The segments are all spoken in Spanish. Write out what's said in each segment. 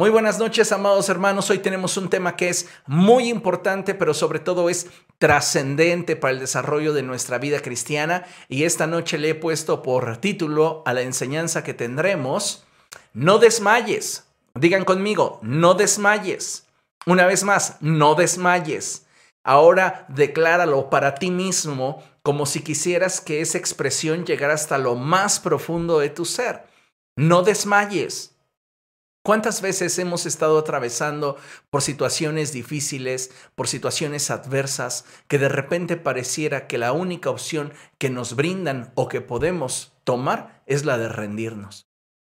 Muy buenas noches, amados hermanos. Hoy tenemos un tema que es muy importante, pero sobre todo es trascendente para el desarrollo de nuestra vida cristiana. Y esta noche le he puesto por título a la enseñanza que tendremos, no desmayes. Digan conmigo, no desmayes. Una vez más, no desmayes. Ahora decláralo para ti mismo como si quisieras que esa expresión llegara hasta lo más profundo de tu ser. No desmayes. ¿Cuántas veces hemos estado atravesando por situaciones difíciles, por situaciones adversas, que de repente pareciera que la única opción que nos brindan o que podemos tomar es la de rendirnos?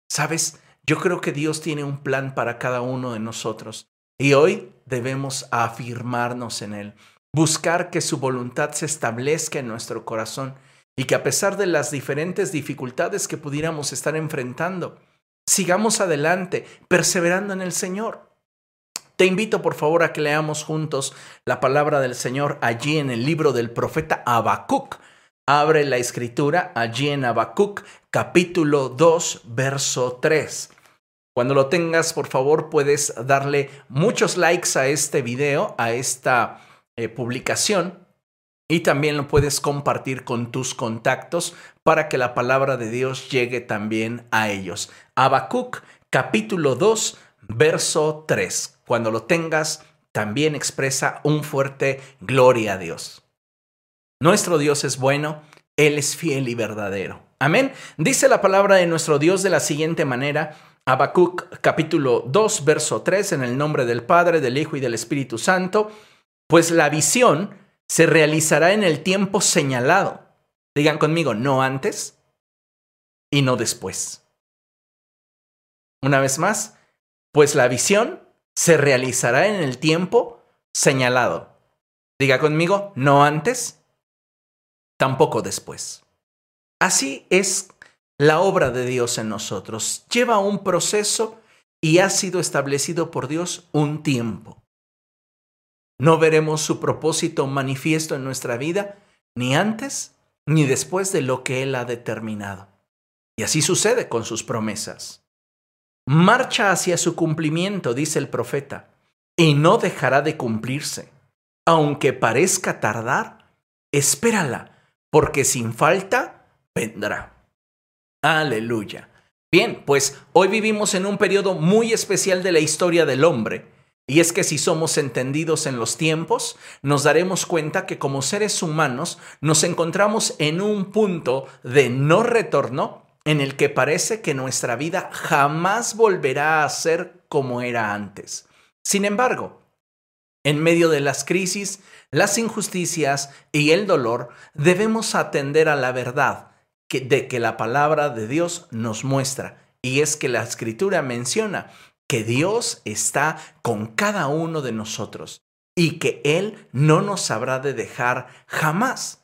¿Sabes? Yo creo que Dios tiene un plan para cada uno de nosotros y hoy debemos afirmarnos en Él, buscar que su voluntad se establezca en nuestro corazón y que a pesar de las diferentes dificultades que pudiéramos estar enfrentando, sigamos adelante, perseverando en el Señor. Te invito por favor a que leamos juntos la palabra del Señor allí en el libro del profeta Habacuc. Abre la escritura allí en Habacuc capítulo 2 verso 3. Cuando lo tengas, por favor, puedes darle muchos likes a este video, a esta eh, publicación y también lo puedes compartir con tus contactos para que la palabra de Dios llegue también a ellos. Habacuc capítulo 2 verso 3. Cuando lo tengas, también expresa un fuerte gloria a Dios. Nuestro Dios es bueno, Él es fiel y verdadero. Amén. Dice la palabra de nuestro Dios de la siguiente manera. Habacuc capítulo 2 verso 3 en el nombre del Padre, del Hijo y del Espíritu Santo. Pues la visión se realizará en el tiempo señalado. Digan conmigo, no antes y no después. Una vez más, pues la visión se realizará en el tiempo señalado. Diga conmigo, no antes, tampoco después. Así es la obra de Dios en nosotros. Lleva un proceso y ha sido establecido por Dios un tiempo. No veremos su propósito manifiesto en nuestra vida ni antes ni después de lo que Él ha determinado. Y así sucede con sus promesas. Marcha hacia su cumplimiento, dice el profeta, y no dejará de cumplirse. Aunque parezca tardar, espérala, porque sin falta vendrá. Aleluya. Bien, pues hoy vivimos en un periodo muy especial de la historia del hombre y es que si somos entendidos en los tiempos, nos daremos cuenta que como seres humanos nos encontramos en un punto de no retorno en el que parece que nuestra vida jamás volverá a ser como era antes. Sin embargo, en medio de las crisis, las injusticias y el dolor, debemos atender a la verdad de que la palabra de Dios nos muestra. Y es que la escritura menciona que Dios está con cada uno de nosotros y que Él no nos habrá de dejar jamás.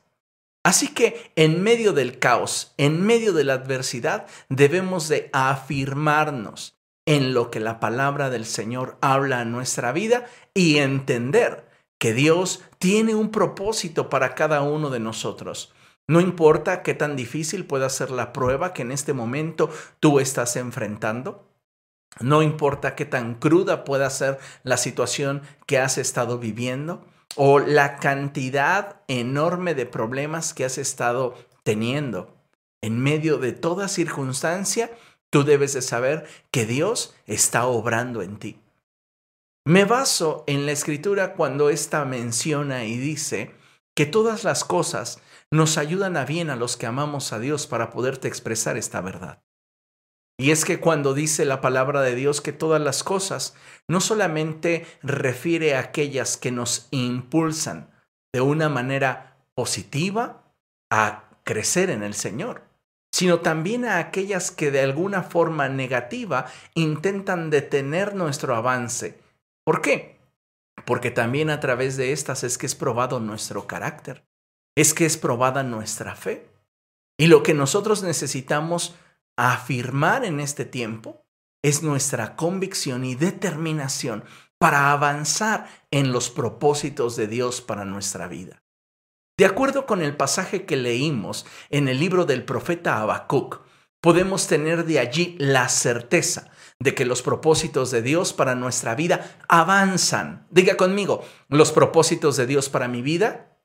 Así que en medio del caos, en medio de la adversidad, debemos de afirmarnos en lo que la palabra del Señor habla en nuestra vida y entender que Dios tiene un propósito para cada uno de nosotros. No importa qué tan difícil pueda ser la prueba que en este momento tú estás enfrentando, no importa qué tan cruda pueda ser la situación que has estado viviendo o la cantidad enorme de problemas que has estado teniendo. En medio de toda circunstancia, tú debes de saber que Dios está obrando en ti. Me baso en la escritura cuando ésta menciona y dice que todas las cosas nos ayudan a bien a los que amamos a Dios para poderte expresar esta verdad. Y es que cuando dice la palabra de Dios que todas las cosas no solamente refiere a aquellas que nos impulsan de una manera positiva a crecer en el Señor, sino también a aquellas que de alguna forma negativa intentan detener nuestro avance. ¿Por qué? Porque también a través de estas es que es probado nuestro carácter, es que es probada nuestra fe. Y lo que nosotros necesitamos afirmar en este tiempo es nuestra convicción y determinación para avanzar en los propósitos de Dios para nuestra vida. De acuerdo con el pasaje que leímos en el libro del profeta Habacuc, podemos tener de allí la certeza de que los propósitos de Dios para nuestra vida avanzan. Diga conmigo, los propósitos de Dios para mi vida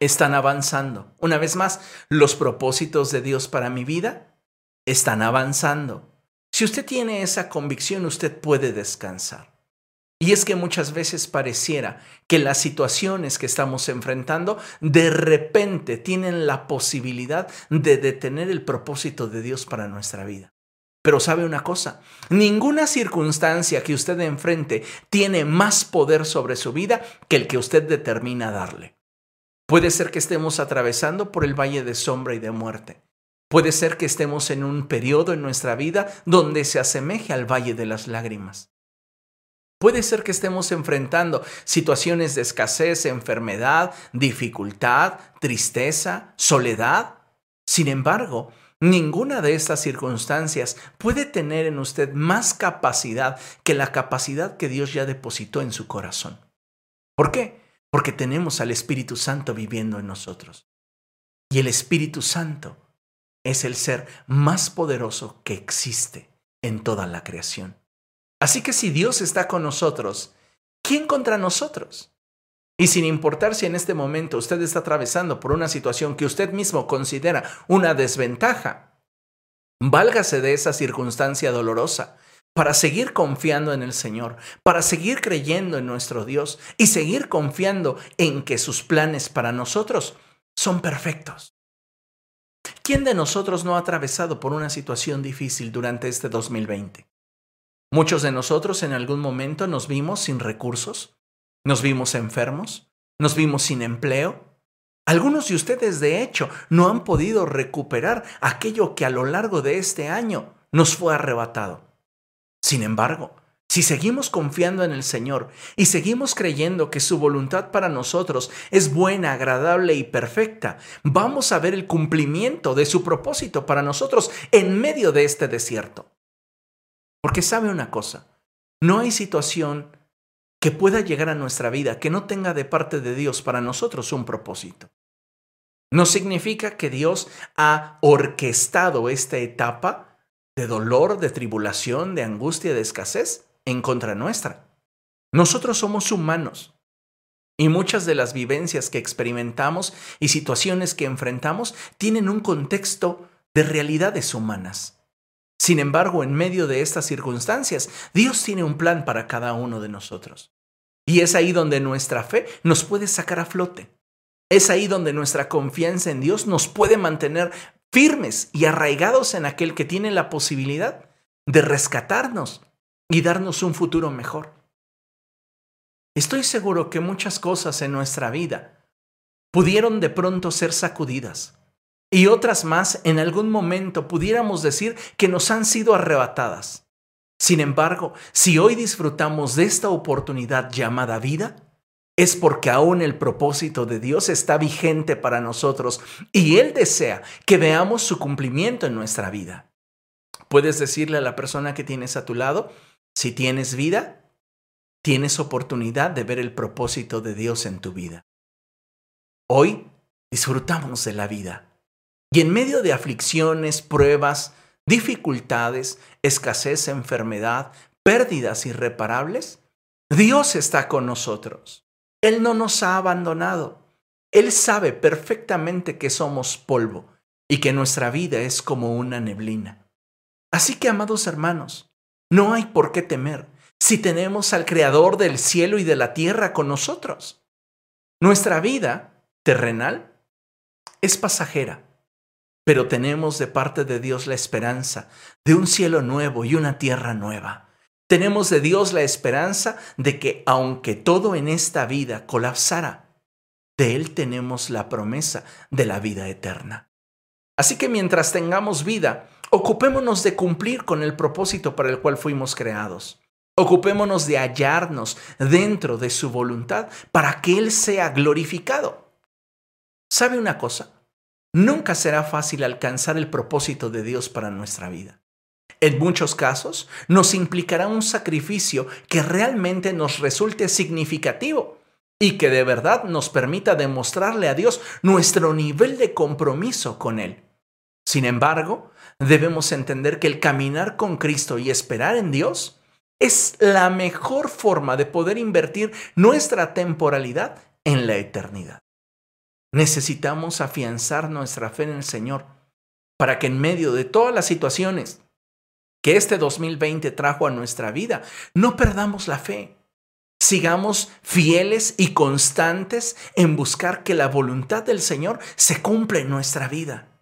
están avanzando. Una vez más, los propósitos de Dios para mi vida están avanzando. Si usted tiene esa convicción, usted puede descansar. Y es que muchas veces pareciera que las situaciones que estamos enfrentando de repente tienen la posibilidad de detener el propósito de Dios para nuestra vida. Pero sabe una cosa, ninguna circunstancia que usted enfrente tiene más poder sobre su vida que el que usted determina darle. Puede ser que estemos atravesando por el valle de sombra y de muerte. Puede ser que estemos en un periodo en nuestra vida donde se asemeje al valle de las lágrimas. Puede ser que estemos enfrentando situaciones de escasez, enfermedad, dificultad, tristeza, soledad. Sin embargo, Ninguna de estas circunstancias puede tener en usted más capacidad que la capacidad que Dios ya depositó en su corazón. ¿Por qué? Porque tenemos al Espíritu Santo viviendo en nosotros. Y el Espíritu Santo es el ser más poderoso que existe en toda la creación. Así que si Dios está con nosotros, ¿quién contra nosotros? Y sin importar si en este momento usted está atravesando por una situación que usted mismo considera una desventaja, válgase de esa circunstancia dolorosa para seguir confiando en el Señor, para seguir creyendo en nuestro Dios y seguir confiando en que sus planes para nosotros son perfectos. ¿Quién de nosotros no ha atravesado por una situación difícil durante este 2020? Muchos de nosotros en algún momento nos vimos sin recursos, nos vimos enfermos, nos vimos sin empleo. Algunos de ustedes, de hecho, no han podido recuperar aquello que a lo largo de este año nos fue arrebatado. Sin embargo, si seguimos confiando en el Señor y seguimos creyendo que su voluntad para nosotros es buena, agradable y perfecta, vamos a ver el cumplimiento de su propósito para nosotros en medio de este desierto. Porque sabe una cosa, no hay situación que pueda llegar a nuestra vida, que no tenga de parte de Dios para nosotros un propósito. No significa que Dios ha orquestado esta etapa de dolor, de tribulación, de angustia, de escasez en contra nuestra. Nosotros somos humanos y muchas de las vivencias que experimentamos y situaciones que enfrentamos tienen un contexto de realidades humanas. Sin embargo, en medio de estas circunstancias, Dios tiene un plan para cada uno de nosotros. Y es ahí donde nuestra fe nos puede sacar a flote. Es ahí donde nuestra confianza en Dios nos puede mantener firmes y arraigados en aquel que tiene la posibilidad de rescatarnos y darnos un futuro mejor. Estoy seguro que muchas cosas en nuestra vida pudieron de pronto ser sacudidas y otras más en algún momento pudiéramos decir que nos han sido arrebatadas. Sin embargo, si hoy disfrutamos de esta oportunidad llamada vida, es porque aún el propósito de Dios está vigente para nosotros y Él desea que veamos su cumplimiento en nuestra vida. Puedes decirle a la persona que tienes a tu lado, si tienes vida, tienes oportunidad de ver el propósito de Dios en tu vida. Hoy disfrutamos de la vida y en medio de aflicciones, pruebas, dificultades, escasez, enfermedad, pérdidas irreparables, Dios está con nosotros. Él no nos ha abandonado. Él sabe perfectamente que somos polvo y que nuestra vida es como una neblina. Así que, amados hermanos, no hay por qué temer si tenemos al Creador del cielo y de la tierra con nosotros. Nuestra vida terrenal es pasajera, pero tenemos de parte de Dios la esperanza de un cielo nuevo y una tierra nueva. Tenemos de Dios la esperanza de que aunque todo en esta vida colapsara, de Él tenemos la promesa de la vida eterna. Así que mientras tengamos vida, ocupémonos de cumplir con el propósito para el cual fuimos creados. Ocupémonos de hallarnos dentro de su voluntad para que Él sea glorificado. ¿Sabe una cosa? Nunca será fácil alcanzar el propósito de Dios para nuestra vida. En muchos casos nos implicará un sacrificio que realmente nos resulte significativo y que de verdad nos permita demostrarle a Dios nuestro nivel de compromiso con Él. Sin embargo, debemos entender que el caminar con Cristo y esperar en Dios es la mejor forma de poder invertir nuestra temporalidad en la eternidad. Necesitamos afianzar nuestra fe en el Señor para que en medio de todas las situaciones que este 2020 trajo a nuestra vida, no perdamos la fe. Sigamos fieles y constantes en buscar que la voluntad del Señor se cumpla en nuestra vida.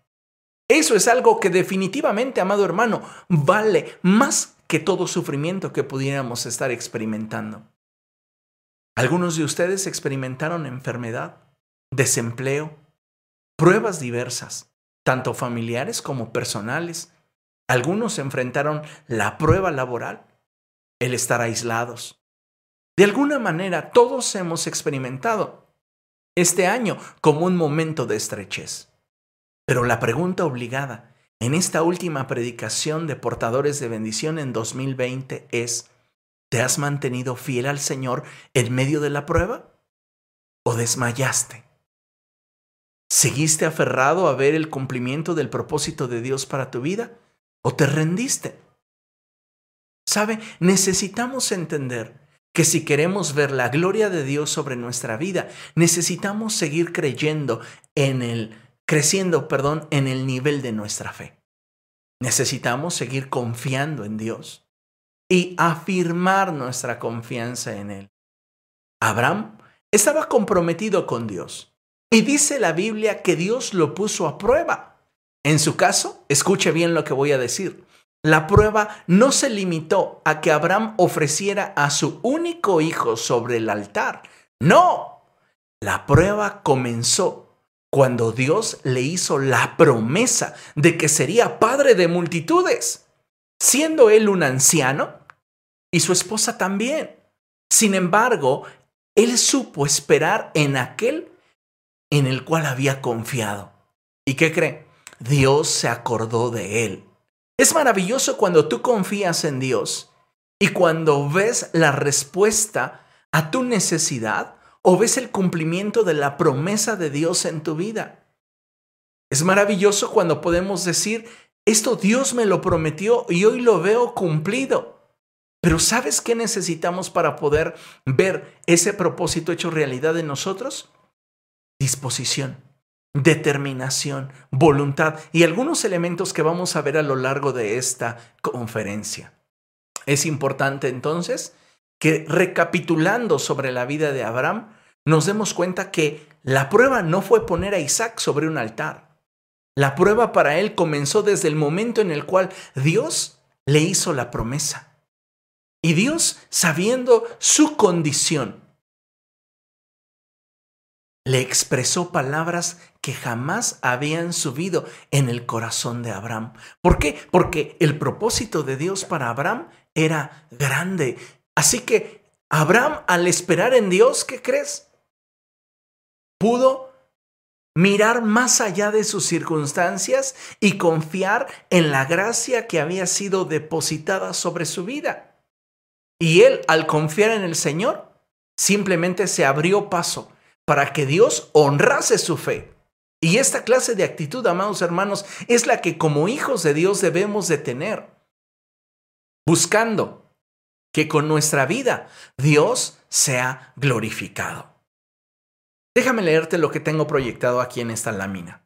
Eso es algo que definitivamente, amado hermano, vale más que todo sufrimiento que pudiéramos estar experimentando. Algunos de ustedes experimentaron enfermedad, desempleo, pruebas diversas, tanto familiares como personales. Algunos enfrentaron la prueba laboral, el estar aislados. De alguna manera, todos hemos experimentado este año como un momento de estrechez. Pero la pregunta obligada en esta última predicación de portadores de bendición en 2020 es, ¿te has mantenido fiel al Señor en medio de la prueba? ¿O desmayaste? ¿Seguiste aferrado a ver el cumplimiento del propósito de Dios para tu vida? ¿O te rendiste? ¿Sabe? Necesitamos entender que si queremos ver la gloria de Dios sobre nuestra vida, necesitamos seguir creyendo en el creciendo, perdón, en el nivel de nuestra fe. Necesitamos seguir confiando en Dios y afirmar nuestra confianza en Él. Abraham estaba comprometido con Dios y dice la Biblia que Dios lo puso a prueba. En su caso, escuche bien lo que voy a decir. La prueba no se limitó a que Abraham ofreciera a su único hijo sobre el altar. No, la prueba comenzó cuando Dios le hizo la promesa de que sería padre de multitudes, siendo él un anciano y su esposa también. Sin embargo, él supo esperar en aquel en el cual había confiado. ¿Y qué cree? Dios se acordó de él. Es maravilloso cuando tú confías en Dios y cuando ves la respuesta a tu necesidad o ves el cumplimiento de la promesa de Dios en tu vida. Es maravilloso cuando podemos decir, esto Dios me lo prometió y hoy lo veo cumplido. Pero ¿sabes qué necesitamos para poder ver ese propósito hecho realidad en nosotros? Disposición, determinación, voluntad y algunos elementos que vamos a ver a lo largo de esta conferencia. Es importante entonces que recapitulando sobre la vida de Abraham, nos demos cuenta que la prueba no fue poner a Isaac sobre un altar. La prueba para él comenzó desde el momento en el cual Dios le hizo la promesa. Y Dios, sabiendo su condición, le expresó palabras que jamás habían subido en el corazón de Abraham. ¿Por qué? Porque el propósito de Dios para Abraham era grande. Así que Abraham, al esperar en Dios, ¿qué crees? pudo mirar más allá de sus circunstancias y confiar en la gracia que había sido depositada sobre su vida. Y él, al confiar en el Señor, simplemente se abrió paso para que Dios honrase su fe. Y esta clase de actitud, amados hermanos, es la que como hijos de Dios debemos de tener, buscando que con nuestra vida Dios sea glorificado. Déjame leerte lo que tengo proyectado aquí en esta lámina.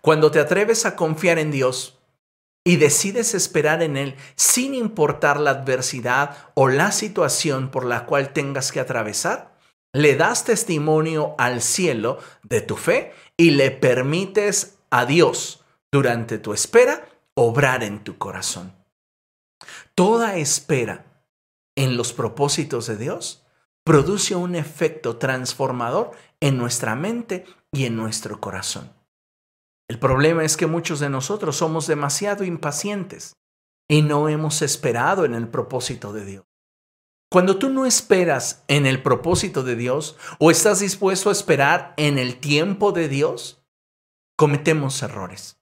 Cuando te atreves a confiar en Dios y decides esperar en Él sin importar la adversidad o la situación por la cual tengas que atravesar, le das testimonio al cielo de tu fe y le permites a Dios durante tu espera obrar en tu corazón. Toda espera en los propósitos de Dios produce un efecto transformador en nuestra mente y en nuestro corazón. El problema es que muchos de nosotros somos demasiado impacientes y no hemos esperado en el propósito de Dios. Cuando tú no esperas en el propósito de Dios o estás dispuesto a esperar en el tiempo de Dios, cometemos errores.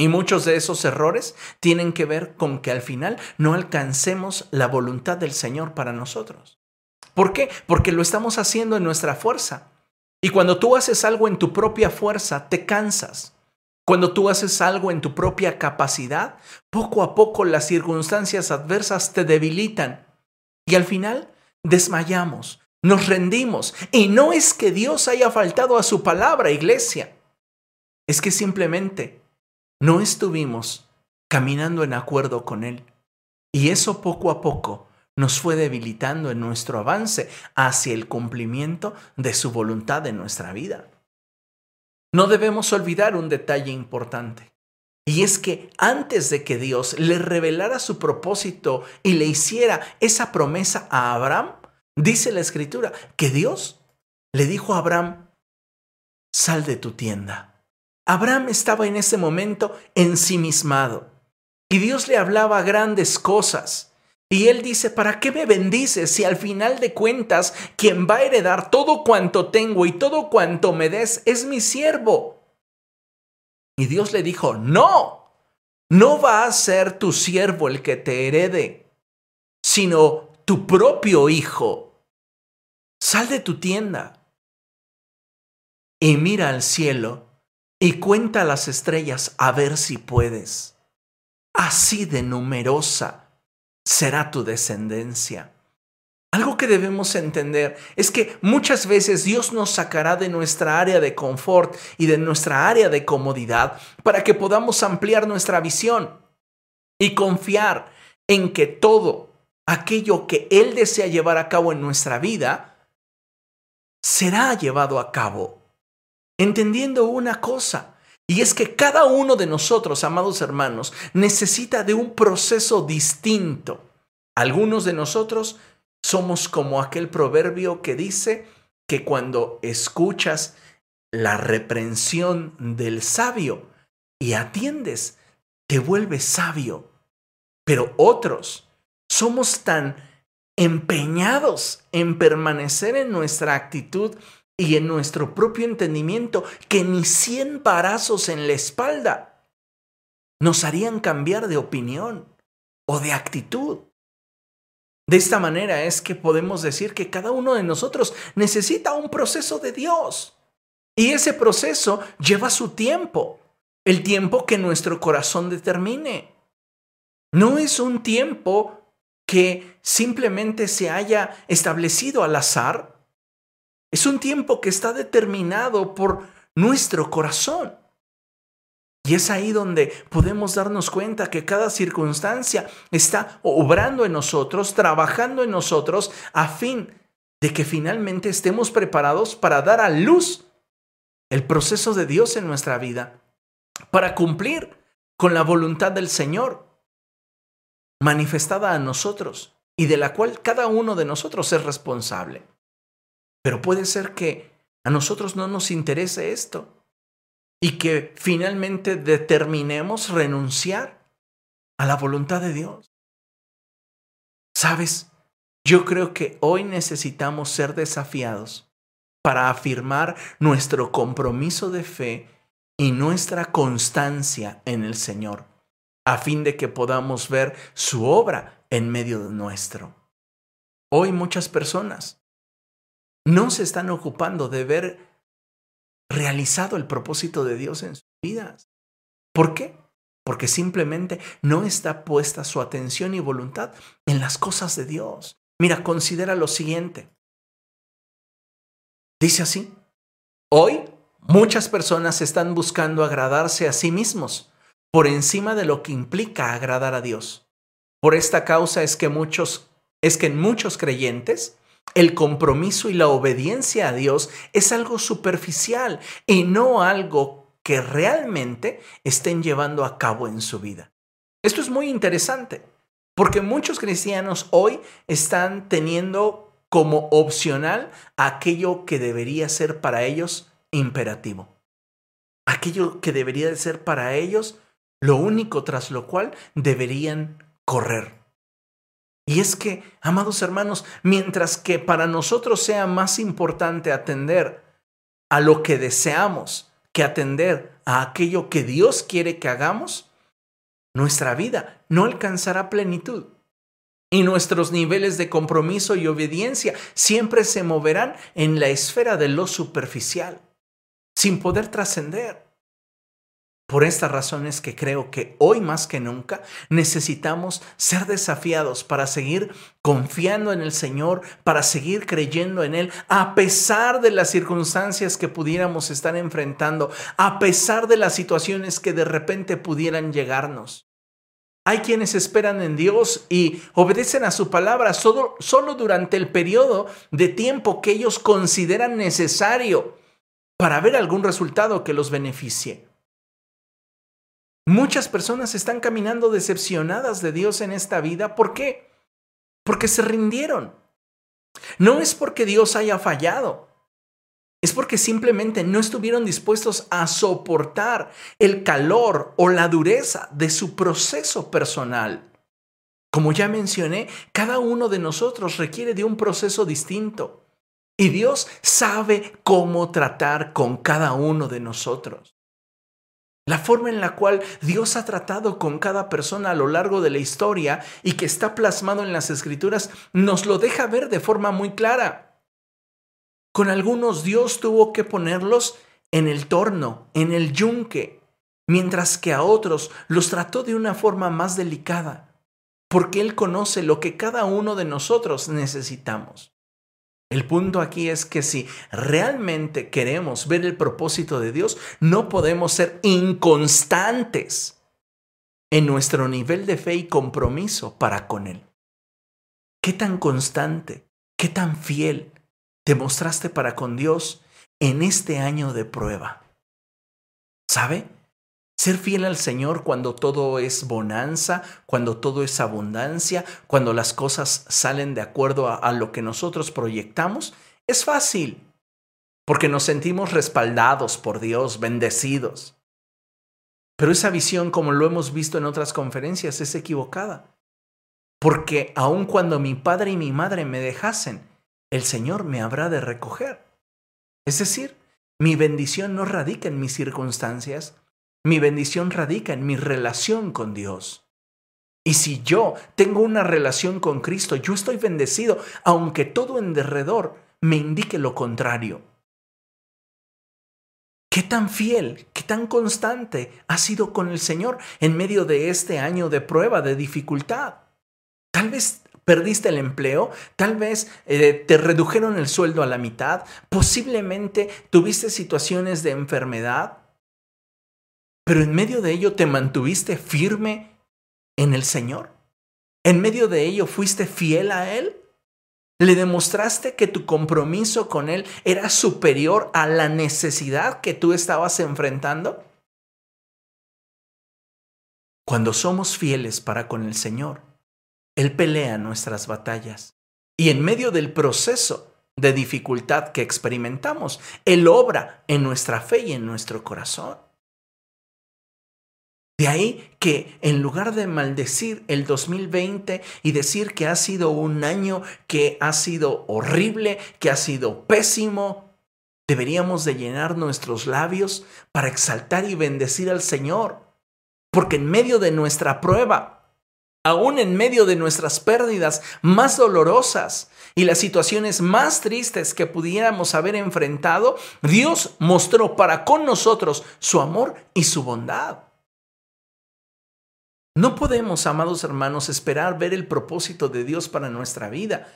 Y muchos de esos errores tienen que ver con que al final no alcancemos la voluntad del Señor para nosotros. ¿Por qué? Porque lo estamos haciendo en nuestra fuerza. Y cuando tú haces algo en tu propia fuerza, te cansas. Cuando tú haces algo en tu propia capacidad, poco a poco las circunstancias adversas te debilitan y al final desmayamos, nos rendimos. Y no es que Dios haya faltado a su palabra, iglesia. Es que simplemente no estuvimos caminando en acuerdo con Él. Y eso poco a poco nos fue debilitando en nuestro avance hacia el cumplimiento de su voluntad en nuestra vida. No debemos olvidar un detalle importante. Y es que antes de que Dios le revelara su propósito y le hiciera esa promesa a Abraham, dice la escritura que Dios le dijo a Abraham, sal de tu tienda. Abraham estaba en ese momento ensimismado y Dios le hablaba grandes cosas. Y él dice, ¿para qué me bendices si al final de cuentas quien va a heredar todo cuanto tengo y todo cuanto me des es mi siervo? Y Dios le dijo, no, no va a ser tu siervo el que te herede, sino tu propio hijo. Sal de tu tienda y mira al cielo y cuenta las estrellas a ver si puedes. Así de numerosa será tu descendencia. Algo que debemos entender es que muchas veces Dios nos sacará de nuestra área de confort y de nuestra área de comodidad para que podamos ampliar nuestra visión y confiar en que todo aquello que Él desea llevar a cabo en nuestra vida será llevado a cabo. Entendiendo una cosa, y es que cada uno de nosotros, amados hermanos, necesita de un proceso distinto. Algunos de nosotros somos como aquel proverbio que dice que cuando escuchas la reprensión del sabio y atiendes, te vuelves sabio. Pero otros somos tan empeñados en permanecer en nuestra actitud y en nuestro propio entendimiento que ni cien parazos en la espalda nos harían cambiar de opinión o de actitud. De esta manera es que podemos decir que cada uno de nosotros necesita un proceso de Dios. Y ese proceso lleva su tiempo, el tiempo que nuestro corazón determine. No es un tiempo que simplemente se haya establecido al azar. Es un tiempo que está determinado por nuestro corazón. Y es ahí donde podemos darnos cuenta que cada circunstancia está obrando en nosotros, trabajando en nosotros, a fin de que finalmente estemos preparados para dar a luz el proceso de Dios en nuestra vida, para cumplir con la voluntad del Señor manifestada a nosotros y de la cual cada uno de nosotros es responsable. Pero puede ser que a nosotros no nos interese esto y que finalmente determinemos renunciar a la voluntad de Dios. ¿Sabes? Yo creo que hoy necesitamos ser desafiados para afirmar nuestro compromiso de fe y nuestra constancia en el Señor, a fin de que podamos ver su obra en medio de nuestro. Hoy muchas personas no se están ocupando de ver realizado el propósito de Dios en sus vidas. ¿Por qué? Porque simplemente no está puesta su atención y voluntad en las cosas de Dios. Mira, considera lo siguiente. Dice así, hoy muchas personas están buscando agradarse a sí mismos por encima de lo que implica agradar a Dios. Por esta causa es que muchos es que en muchos creyentes el compromiso y la obediencia a Dios es algo superficial y no algo que realmente estén llevando a cabo en su vida. Esto es muy interesante, porque muchos cristianos hoy están teniendo como opcional aquello que debería ser para ellos imperativo. Aquello que debería ser para ellos lo único tras lo cual deberían correr. Y es que, amados hermanos, mientras que para nosotros sea más importante atender a lo que deseamos que atender a aquello que Dios quiere que hagamos, nuestra vida no alcanzará plenitud. Y nuestros niveles de compromiso y obediencia siempre se moverán en la esfera de lo superficial, sin poder trascender. Por estas razones que creo que hoy más que nunca necesitamos ser desafiados para seguir confiando en el Señor, para seguir creyendo en Él, a pesar de las circunstancias que pudiéramos estar enfrentando, a pesar de las situaciones que de repente pudieran llegarnos. Hay quienes esperan en Dios y obedecen a su palabra solo, durante el periodo de tiempo que ellos consideran necesario para ver algún resultado que los beneficie. Muchas personas están caminando decepcionadas de Dios en esta vida. ¿Por qué? Porque se rindieron. No es porque Dios haya fallado. Es porque simplemente no estuvieron dispuestos a soportar el calor o la dureza de su proceso personal. Como ya mencioné, cada uno de nosotros requiere de un proceso distinto. Y Dios sabe cómo tratar con cada uno de nosotros. La forma en la cual Dios ha tratado con cada persona a lo largo de la historia y que está plasmado en las escrituras nos lo deja ver de forma muy clara. Con algunos Dios tuvo que ponerlos en el torno, en el yunque, mientras que a otros los trató de una forma más delicada, porque Él conoce lo que cada uno de nosotros necesitamos. El punto aquí es que si realmente queremos ver el propósito de Dios, no podemos ser inconstantes en nuestro nivel de fe y compromiso para con Él. ¿Qué tan constante, qué tan fiel te mostraste para con Dios en este año de prueba? ¿Sabe? Ser fiel al Señor cuando todo es bonanza, cuando todo es abundancia, cuando las cosas salen de acuerdo a, lo que nosotros proyectamos, es fácil, porque nos sentimos respaldados por Dios, bendecidos. Pero esa visión, como lo hemos visto en otras conferencias, es equivocada. Porque aun cuando mi padre y mi madre me dejasen, el Señor me habrá de recoger. Es decir, mi bendición no radica en mis circunstancias, mi bendición radica en mi relación con Dios. Y si yo tengo una relación con Cristo, yo estoy bendecido, aunque todo en derredor me indique lo contrario. ¿Qué tan fiel, qué tan constante ha sido con el Señor en medio de este año de prueba, de dificultad? Tal vez perdiste el empleo, tal vez eh, te redujeron el sueldo a la mitad, posiblemente tuviste situaciones de enfermedad, pero en medio de ello te mantuviste firme en el Señor. En medio de ello fuiste fiel a Él. Le demostraste que tu compromiso con Él era superior a la necesidad que tú estabas enfrentando. Cuando somos fieles para con el Señor, Él pelea nuestras batallas. Y en medio del proceso de dificultad que experimentamos, Él obra en nuestra fe y en nuestro corazón. De ahí que en lugar de maldecir el 2020 y decir que ha sido un año que ha sido horrible, que ha sido pésimo, deberíamos de llenar nuestros labios para exaltar y bendecir al Señor. Porque en medio de nuestra prueba, aún en medio de nuestras pérdidas más dolorosas y las situaciones más tristes que pudiéramos haber enfrentado, Dios mostró para con nosotros su amor y su bondad. No podemos, amados hermanos, esperar ver el propósito de Dios para nuestra vida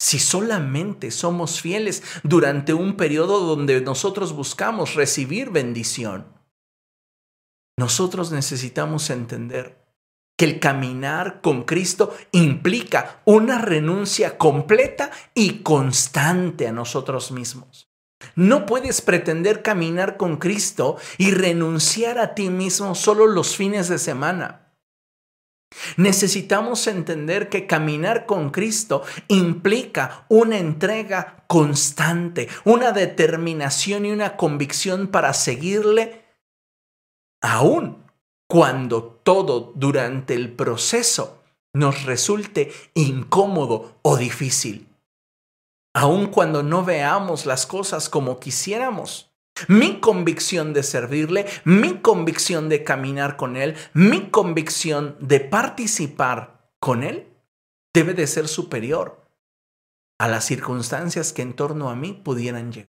si solamente somos fieles durante un periodo donde nosotros buscamos recibir bendición. Nosotros necesitamos entender que el caminar con Cristo implica una renuncia completa y constante a nosotros mismos. No puedes pretender caminar con Cristo y renunciar a ti mismo solo los fines de semana. Necesitamos entender que caminar con Cristo implica una entrega constante, una determinación y una convicción para seguirle, aun cuando todo durante el proceso nos resulte incómodo o difícil, aun cuando no veamos las cosas como quisiéramos. Mi convicción de servirle, mi convicción de caminar con Él, mi convicción de participar con Él debe de ser superior a las circunstancias que en torno a mí pudieran llegar.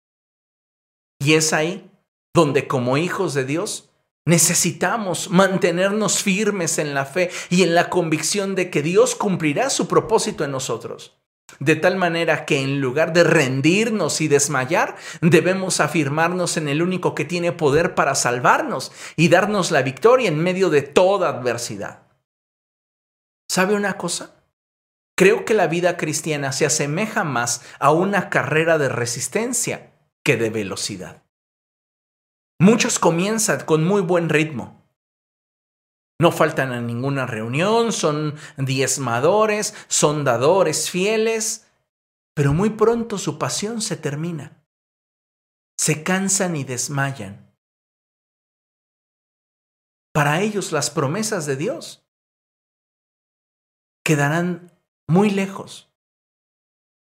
Y es ahí donde como hijos de Dios Necesitamos mantenernos firmes en la fe y en la convicción de que Dios cumplirá su propósito en nosotros. De tal manera que en lugar de rendirnos y desmayar, debemos afirmarnos en el único que tiene poder para salvarnos y darnos la victoria en medio de toda adversidad. ¿Sabe una cosa? Creo que la vida cristiana se asemeja más a una carrera de resistencia que de velocidad. Muchos comienzan con muy buen ritmo. No faltan a ninguna reunión, son diezmadores, son dadores fieles, pero muy pronto su pasión se termina. Se cansan y desmayan. Para ellos las promesas de Dios quedarán muy lejos,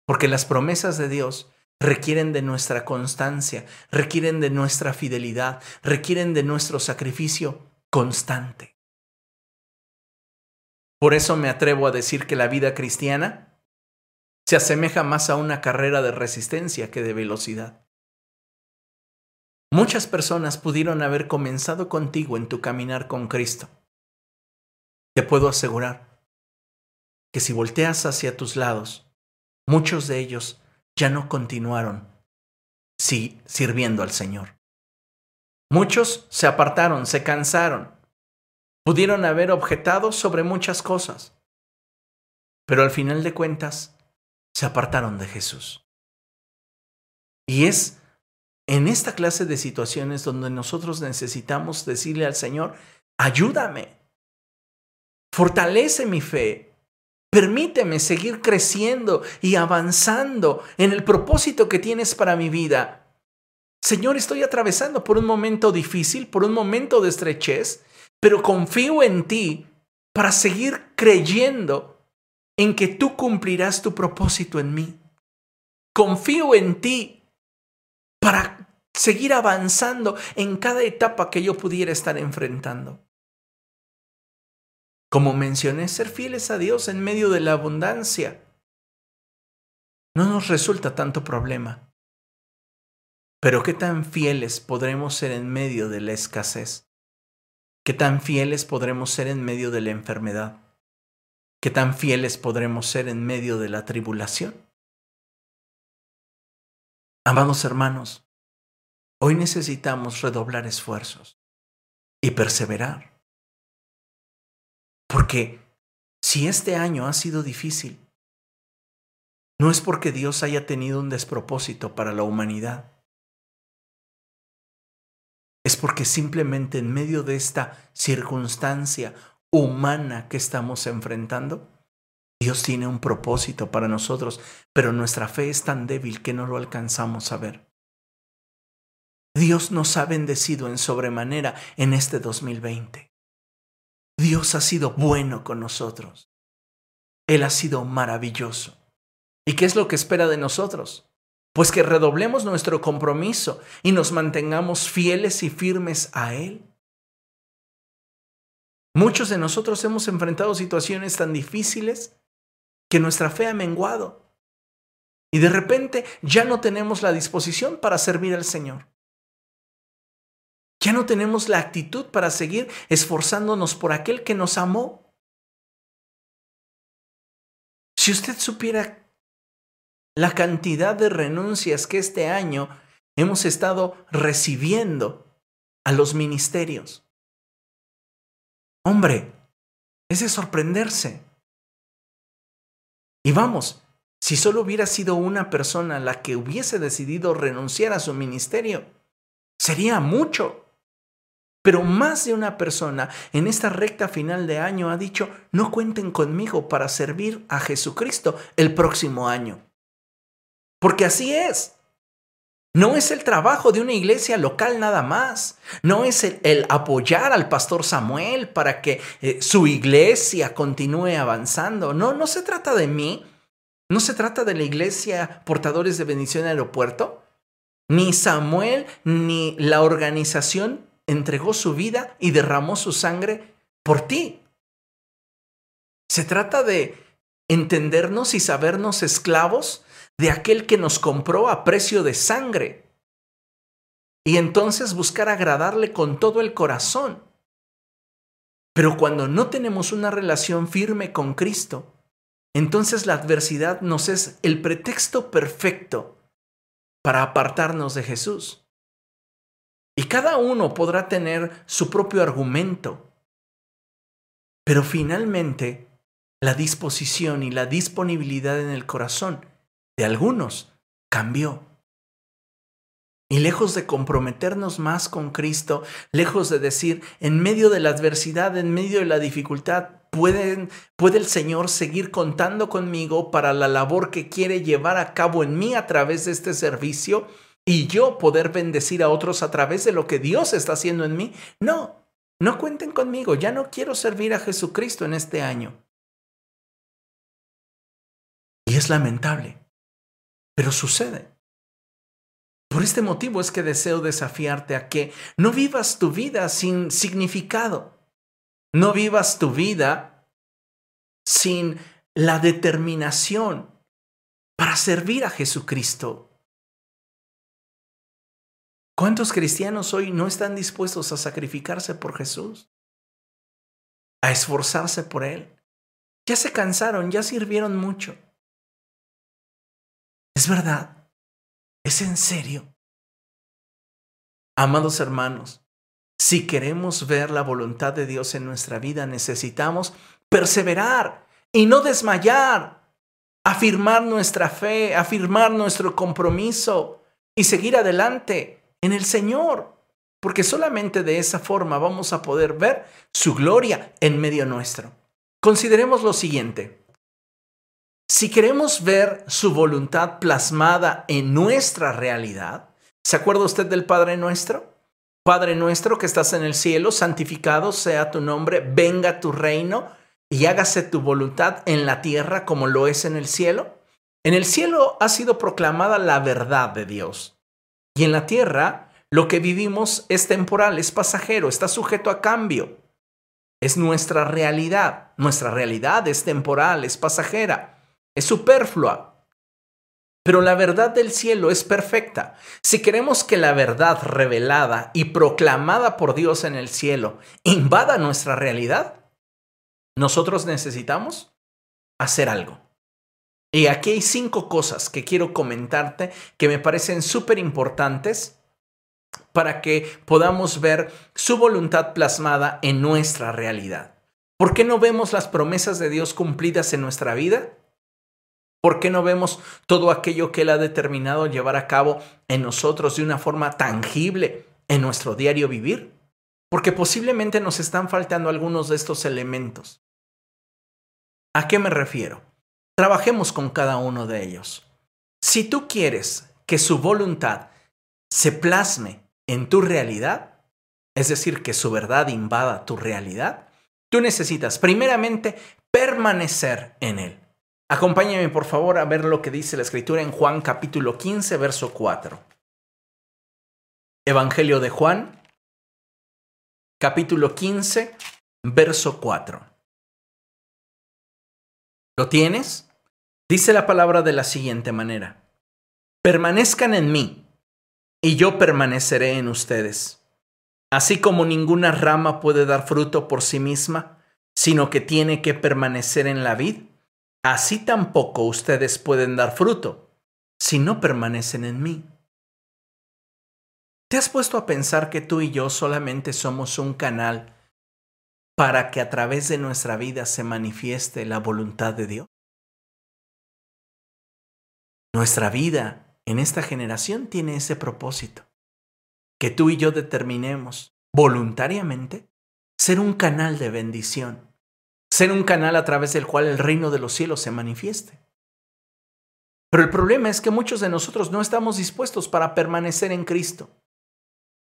porque las promesas de Dios requieren de nuestra constancia, requieren de nuestra fidelidad, requieren de nuestro sacrificio constante. Por eso me atrevo a decir que la vida cristiana se asemeja más a una carrera de resistencia que de velocidad. Muchas personas pudieron haber comenzado contigo en tu caminar con Cristo. Te puedo asegurar que si volteas hacia tus lados, muchos de ellos ya no continuaron sí, sirviendo al Señor. Muchos se apartaron, se cansaron, pudieron haber objetado sobre muchas cosas, pero al final de cuentas se apartaron de Jesús. Y es en esta clase de situaciones donde nosotros necesitamos decirle al Señor, ayúdame, fortalece mi fe, Permíteme seguir creciendo y avanzando en el propósito que tienes para mi vida. Señor, estoy atravesando por un momento difícil, por un momento de estrechez, pero confío en ti para seguir creyendo en que tú cumplirás tu propósito en mí. Confío en ti para seguir avanzando en cada etapa que yo pudiera estar enfrentando. Como mencioné, ser fieles a Dios en medio de la abundancia no nos resulta tanto problema. Pero ¿qué tan fieles podremos ser en medio de la escasez? ¿Qué tan fieles podremos ser en medio de la enfermedad? ¿Qué tan fieles podremos ser en medio de la tribulación? Amados hermanos, hoy necesitamos redoblar esfuerzos y perseverar. Porque si este año ha sido difícil, no es porque Dios haya tenido un despropósito para la humanidad. Es porque simplemente en medio de esta circunstancia humana que estamos enfrentando, Dios tiene un propósito para nosotros, pero nuestra fe es tan débil que no lo alcanzamos a ver. Dios nos ha bendecido en sobremanera en este 2020. Dios ha sido bueno con nosotros. Él ha sido maravilloso. ¿Y qué es lo que espera de nosotros? Pues que redoblemos nuestro compromiso y nos mantengamos fieles y firmes a Él. Muchos de nosotros hemos enfrentado situaciones tan difíciles que nuestra fe ha menguado. Y de repente ya no tenemos la disposición para servir al Señor. Ya no tenemos la actitud para seguir esforzándonos por aquel que nos amó. Si usted supiera la cantidad de renuncias que este año hemos estado recibiendo a los ministerios. Hombre, es de sorprenderse. Y vamos, si solo hubiera sido una persona la que hubiese decidido renunciar a su ministerio, sería mucho. Pero más de una persona en esta recta final de año ha dicho, no cuenten conmigo para servir a Jesucristo el próximo año. Porque así es. No es el trabajo de una iglesia local nada más. No es el, apoyar al pastor Samuel para que eh, su iglesia continúe avanzando. No, no se trata de mí. No se trata de la iglesia portadores de bendición aeropuerto. Ni Samuel ni la organización entregó su vida y derramó su sangre por ti. Se trata de entendernos y sabernos esclavos de aquel que nos compró a precio de sangre. y entonces buscar agradarle con todo el corazón. Pero cuando no tenemos una relación firme con Cristo, entonces la adversidad nos es el pretexto perfecto para apartarnos de Jesús. Y cada uno podrá tener su propio argumento, pero finalmente la disposición y la disponibilidad en el corazón de algunos cambió. Y lejos de comprometernos más con Cristo, lejos de decir, en medio de la adversidad, en medio de la dificultad, puede el Señor seguir contando conmigo para la labor que quiere llevar a cabo en mí a través de este servicio y yo poder bendecir a otros a través de lo que Dios está haciendo en mí. No, no cuenten conmigo, ya no quiero servir a Jesucristo en este año. Y es lamentable, pero sucede. Por este motivo es que deseo desafiarte a que no vivas tu vida sin significado. No vivas tu vida sin la determinación para servir a Jesucristo. ¿Cuántos cristianos hoy no están dispuestos a sacrificarse por Jesús? A esforzarse por Él. Ya se cansaron, ya sirvieron mucho. Es verdad. ¿Es en serio? Amados hermanos, si queremos ver la voluntad de Dios en nuestra vida, necesitamos perseverar y no desmayar, afirmar nuestra fe, afirmar nuestro compromiso y seguir adelante en el Señor, porque solamente de esa forma vamos a poder ver su gloria en medio nuestro. Consideremos lo siguiente. Si queremos ver su voluntad plasmada en nuestra realidad, ¿se acuerda usted del Padre nuestro? Padre nuestro que estás en el cielo, santificado sea tu nombre, venga tu reino y hágase tu voluntad en la tierra como lo es en el cielo. En el cielo ha sido proclamada la verdad de Dios. Y en la tierra lo que vivimos es temporal, es pasajero, está sujeto a cambio. Es nuestra realidad. Nuestra realidad es temporal, es pasajera es superflua. Pero la verdad del cielo es perfecta. Si queremos que la verdad revelada y proclamada por Dios en el cielo invada nuestra realidad, nosotros necesitamos hacer algo. Y aquí hay cinco cosas que quiero comentarte que me parecen súper importantes para que podamos ver su voluntad plasmada en nuestra realidad. ¿Por qué no vemos las promesas de Dios cumplidas en nuestra vida? ¿Por qué no vemos todo aquello que Él ha determinado llevar a cabo en nosotros de una forma tangible en nuestro diario vivir? Porque posiblemente nos están faltando algunos de estos elementos. ¿A qué me refiero? Trabajemos con cada uno de ellos. Si tú quieres que su voluntad se plasme en tu realidad, es decir, que su verdad invada tu realidad, tú necesitas primeramente permanecer en Él. Acompáñame por favor a ver lo que dice la escritura en Juan capítulo 15, verso 4. Evangelio de Juan, capítulo 15, verso 4. ¿Lo tienes? Dice la palabra de la siguiente manera. Permanezcan en mí, y yo permaneceré en ustedes. Así como ninguna rama puede dar fruto por sí misma, sino que tiene que permanecer en la vid, así tampoco ustedes pueden dar fruto si no permanecen en mí. ¿Te has puesto a pensar que tú y yo solamente somos un canal para que a través de nuestra vida se manifieste la voluntad de Dios? Nuestra vida en esta generación tiene ese propósito, que tú y yo determinemos voluntariamente ser un canal de bendición ser un canal a través del cual el reino de los cielos se manifieste. Pero el problema es que muchos de nosotros no estamos dispuestos para permanecer en Cristo,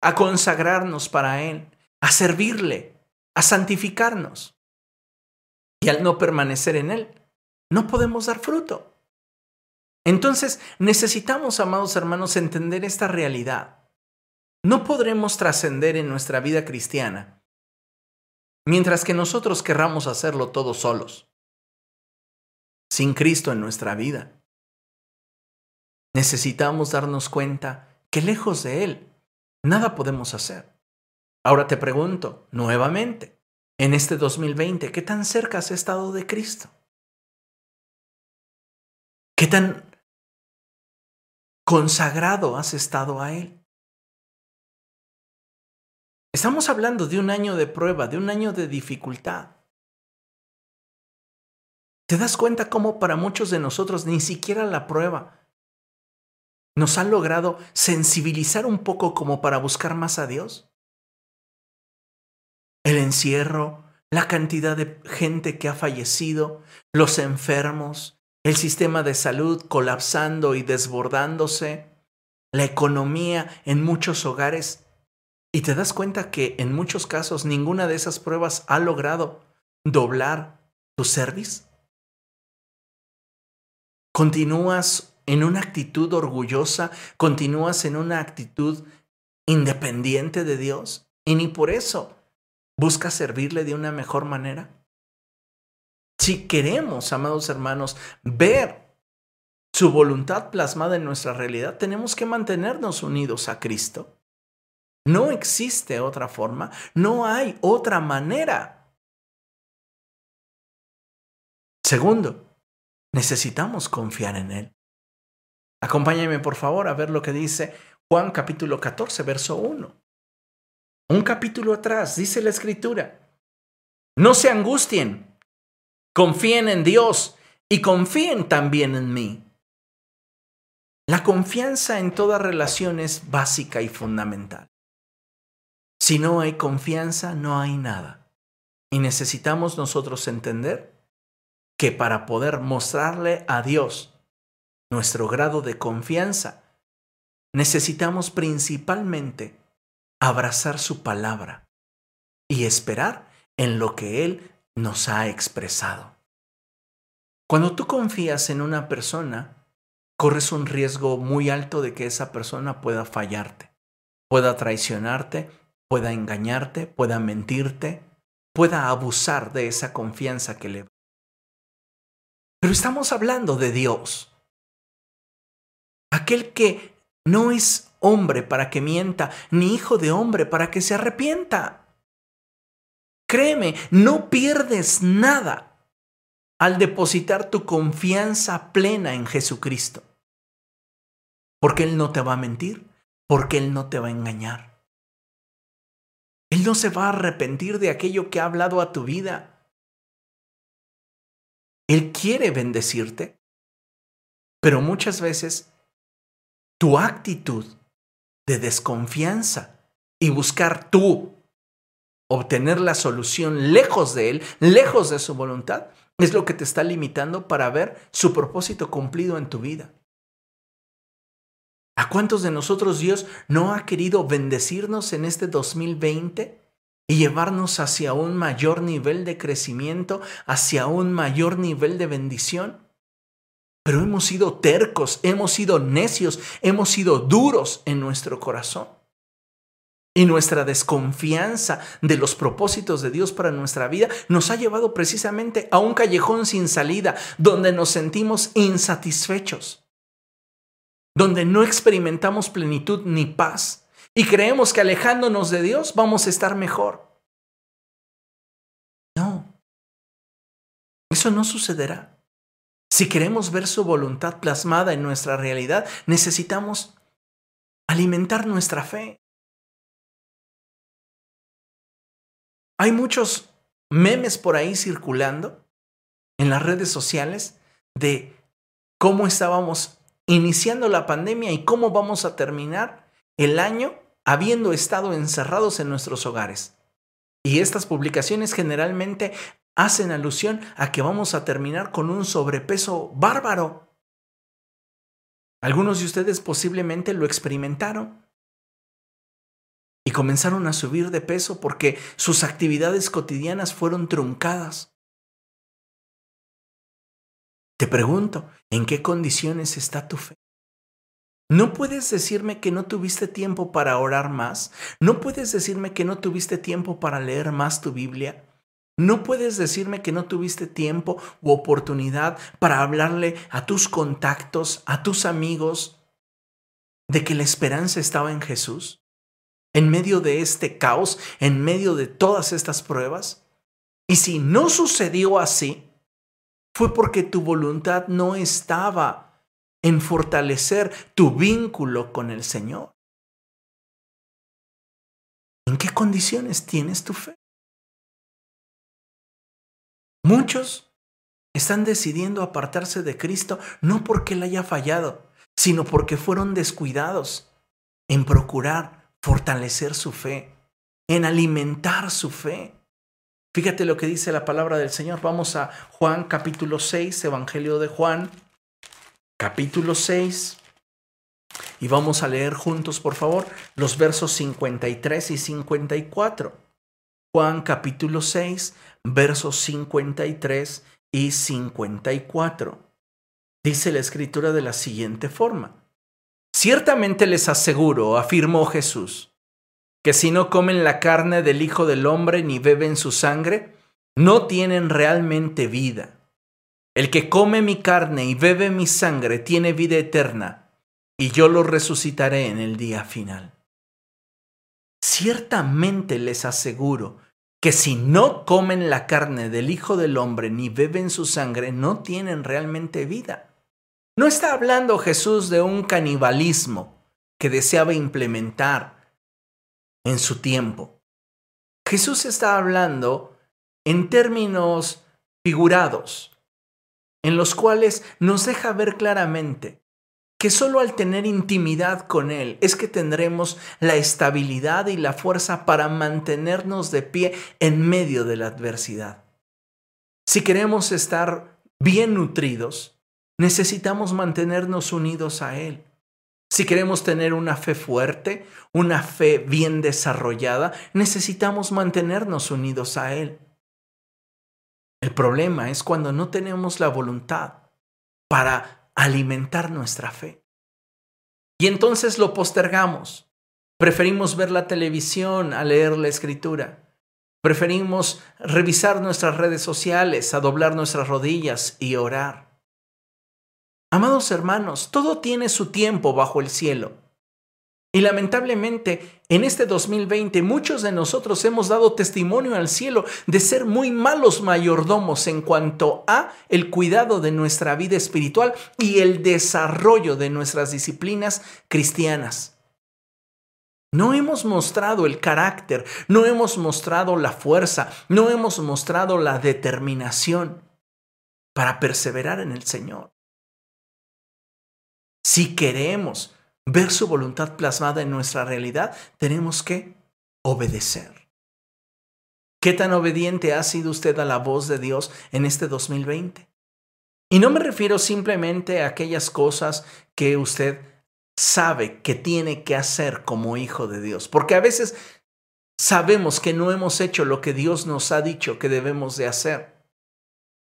a consagrarnos para Él, a servirle, a santificarnos. Y al no permanecer en Él, no podemos dar fruto. Entonces necesitamos, amados hermanos, entender esta realidad. No podremos trascender en nuestra vida cristiana mientras que nosotros querramos hacerlo todos solos, sin Cristo en nuestra vida. Necesitamos darnos cuenta que lejos de Él nada podemos hacer. Ahora te pregunto nuevamente, en este 2020, ¿qué tan cerca has estado de Cristo? ¿Qué tan consagrado has estado a Él? Estamos hablando de un año de prueba, de un año de dificultad. ¿Te das cuenta cómo para muchos de nosotros ni siquiera la prueba nos ha logrado sensibilizar un poco como para buscar más a Dios? El encierro, la cantidad de gente que ha fallecido, los enfermos, el sistema de salud colapsando y desbordándose, la economía en muchos hogares. Y te das cuenta que en muchos casos ninguna de esas pruebas ha logrado doblar tu service. Continúas en una actitud orgullosa, continúas en una actitud independiente de Dios y ni por eso buscas servirle de una mejor manera. Si queremos, amados hermanos, ver su voluntad plasmada en nuestra realidad, tenemos que mantenernos unidos a Cristo. No existe otra forma, no hay otra manera. Segundo, Necesitamos confiar en Él. Acompáñame por favor a ver lo que dice Juan capítulo 14, verso 1. Un capítulo atrás dice la escritura, no se angustien, confíen en Dios y confíen también en mí. La confianza en toda relación es básica y fundamental. Si no hay confianza, no hay nada. Y necesitamos nosotros entender que para poder mostrarle a Dios nuestro grado de confianza, necesitamos principalmente abrazar su palabra y esperar en lo que Él nos ha expresado. Cuando tú confías en una persona, corres un riesgo muy alto de que esa persona pueda fallarte, pueda traicionarte, pueda engañarte, pueda mentirte, pueda abusar de esa confianza que le pero estamos hablando de Dios. Aquel que no es hombre para que mienta, ni hijo de hombre para que se arrepienta. Créeme, no pierdes nada al depositar tu confianza plena en Jesucristo. Porque Él no te va a mentir, porque Él no te va a engañar. Él no se va a arrepentir de aquello que ha hablado a tu vida. Él quiere bendecirte, pero muchas veces tu actitud de desconfianza y buscar tú obtener la solución lejos de Él, lejos de su voluntad, es lo que te está limitando para ver su propósito cumplido en tu vida. ¿A cuántos de nosotros Dios no ha querido bendecirnos en este 2020? y llevarnos hacia un mayor nivel de crecimiento, hacia un mayor nivel de bendición. Pero hemos sido tercos, hemos sido necios, hemos sido duros en nuestro corazón. Y nuestra desconfianza de los propósitos de Dios para nuestra vida nos ha llevado precisamente a un callejón sin salida, donde nos sentimos insatisfechos, donde no experimentamos plenitud ni paz, y creemos que alejándonos de Dios vamos a estar mejor. No, eso no sucederá. Si queremos ver su voluntad plasmada en nuestra realidad, necesitamos alimentar nuestra fe. Hay muchos memes por ahí circulando en las redes sociales de cómo estábamos iniciando la pandemia y cómo vamos a terminar el año habiendo estado encerrados en nuestros hogares. Y estas publicaciones generalmente hacen alusión a que vamos a terminar con un sobrepeso bárbaro. Algunos de ustedes posiblemente lo experimentaron y comenzaron a subir de peso porque sus actividades cotidianas fueron truncadas. Te pregunto, ¿en qué condiciones está tu fe? ¿No puedes decirme que no tuviste tiempo para orar más? ¿No puedes decirme que no tuviste tiempo para leer más tu Biblia? ¿No puedes decirme que no tuviste tiempo u oportunidad para hablarle a tus contactos, a tus amigos, de que la esperanza estaba en Jesús? en medio de este caos, en medio de todas estas pruebas? Y si no sucedió así, fue porque tu voluntad no estaba en fortalecer tu vínculo con el Señor. ¿En qué condiciones tienes tu fe? Muchos están decidiendo apartarse de Cristo no porque Él haya fallado, sino porque fueron descuidados en procurar fortalecer su fe, en alimentar su fe. Fíjate lo que dice la palabra del Señor. Vamos a Juan capítulo 6, Evangelio de Juan, capítulo 6. Y vamos a leer juntos, por favor, los versos 53 y 54. Juan capítulo 6, versos 53 y 54. Dice la escritura de la siguiente forma. Ciertamente les aseguro, afirmó Jesús, que si no comen la carne del Hijo del Hombre ni beben su sangre, no tienen realmente vida. El que come mi carne y bebe mi sangre tiene vida eterna, y yo lo resucitaré en el día final. Ciertamente les aseguro que si no comen la carne del Hijo del Hombre ni beben su sangre, no tienen realmente vida. No está hablando Jesús de un canibalismo que deseaba implementar en su tiempo. Jesús está hablando en términos figurados, en los cuales nos deja ver claramente que solo al tener intimidad con Él es que tendremos la estabilidad y la fuerza para mantenernos de pie en medio de la adversidad. Si queremos estar bien nutridos, necesitamos mantenernos unidos a Él. Si queremos tener una fe fuerte, una fe bien desarrollada, necesitamos mantenernos unidos a Él. El problema es cuando no tenemos la voluntad para alimentar nuestra fe. Y entonces lo postergamos. Preferimos ver la televisión a leer la escritura. Preferimos revisar nuestras redes sociales, a doblar nuestras rodillas y orar. Amados hermanos, todo tiene su tiempo bajo el cielo. Y lamentablemente, en este 2020 muchos de nosotros hemos dado testimonio al cielo de ser muy malos mayordomos en cuanto a el cuidado de nuestra vida espiritual y el desarrollo de nuestras disciplinas cristianas. No hemos mostrado el carácter, no hemos mostrado la fuerza, no hemos mostrado la determinación para perseverar en el Señor. Si queremos ver su voluntad plasmada en nuestra realidad, tenemos que obedecer. ¿Qué tan obediente ha sido usted a la voz de Dios en este 2020? Y no me refiero simplemente a aquellas cosas que usted sabe que tiene que hacer como hijo de Dios, porque a veces sabemos que no hemos hecho lo que Dios nos ha dicho que debemos de hacer.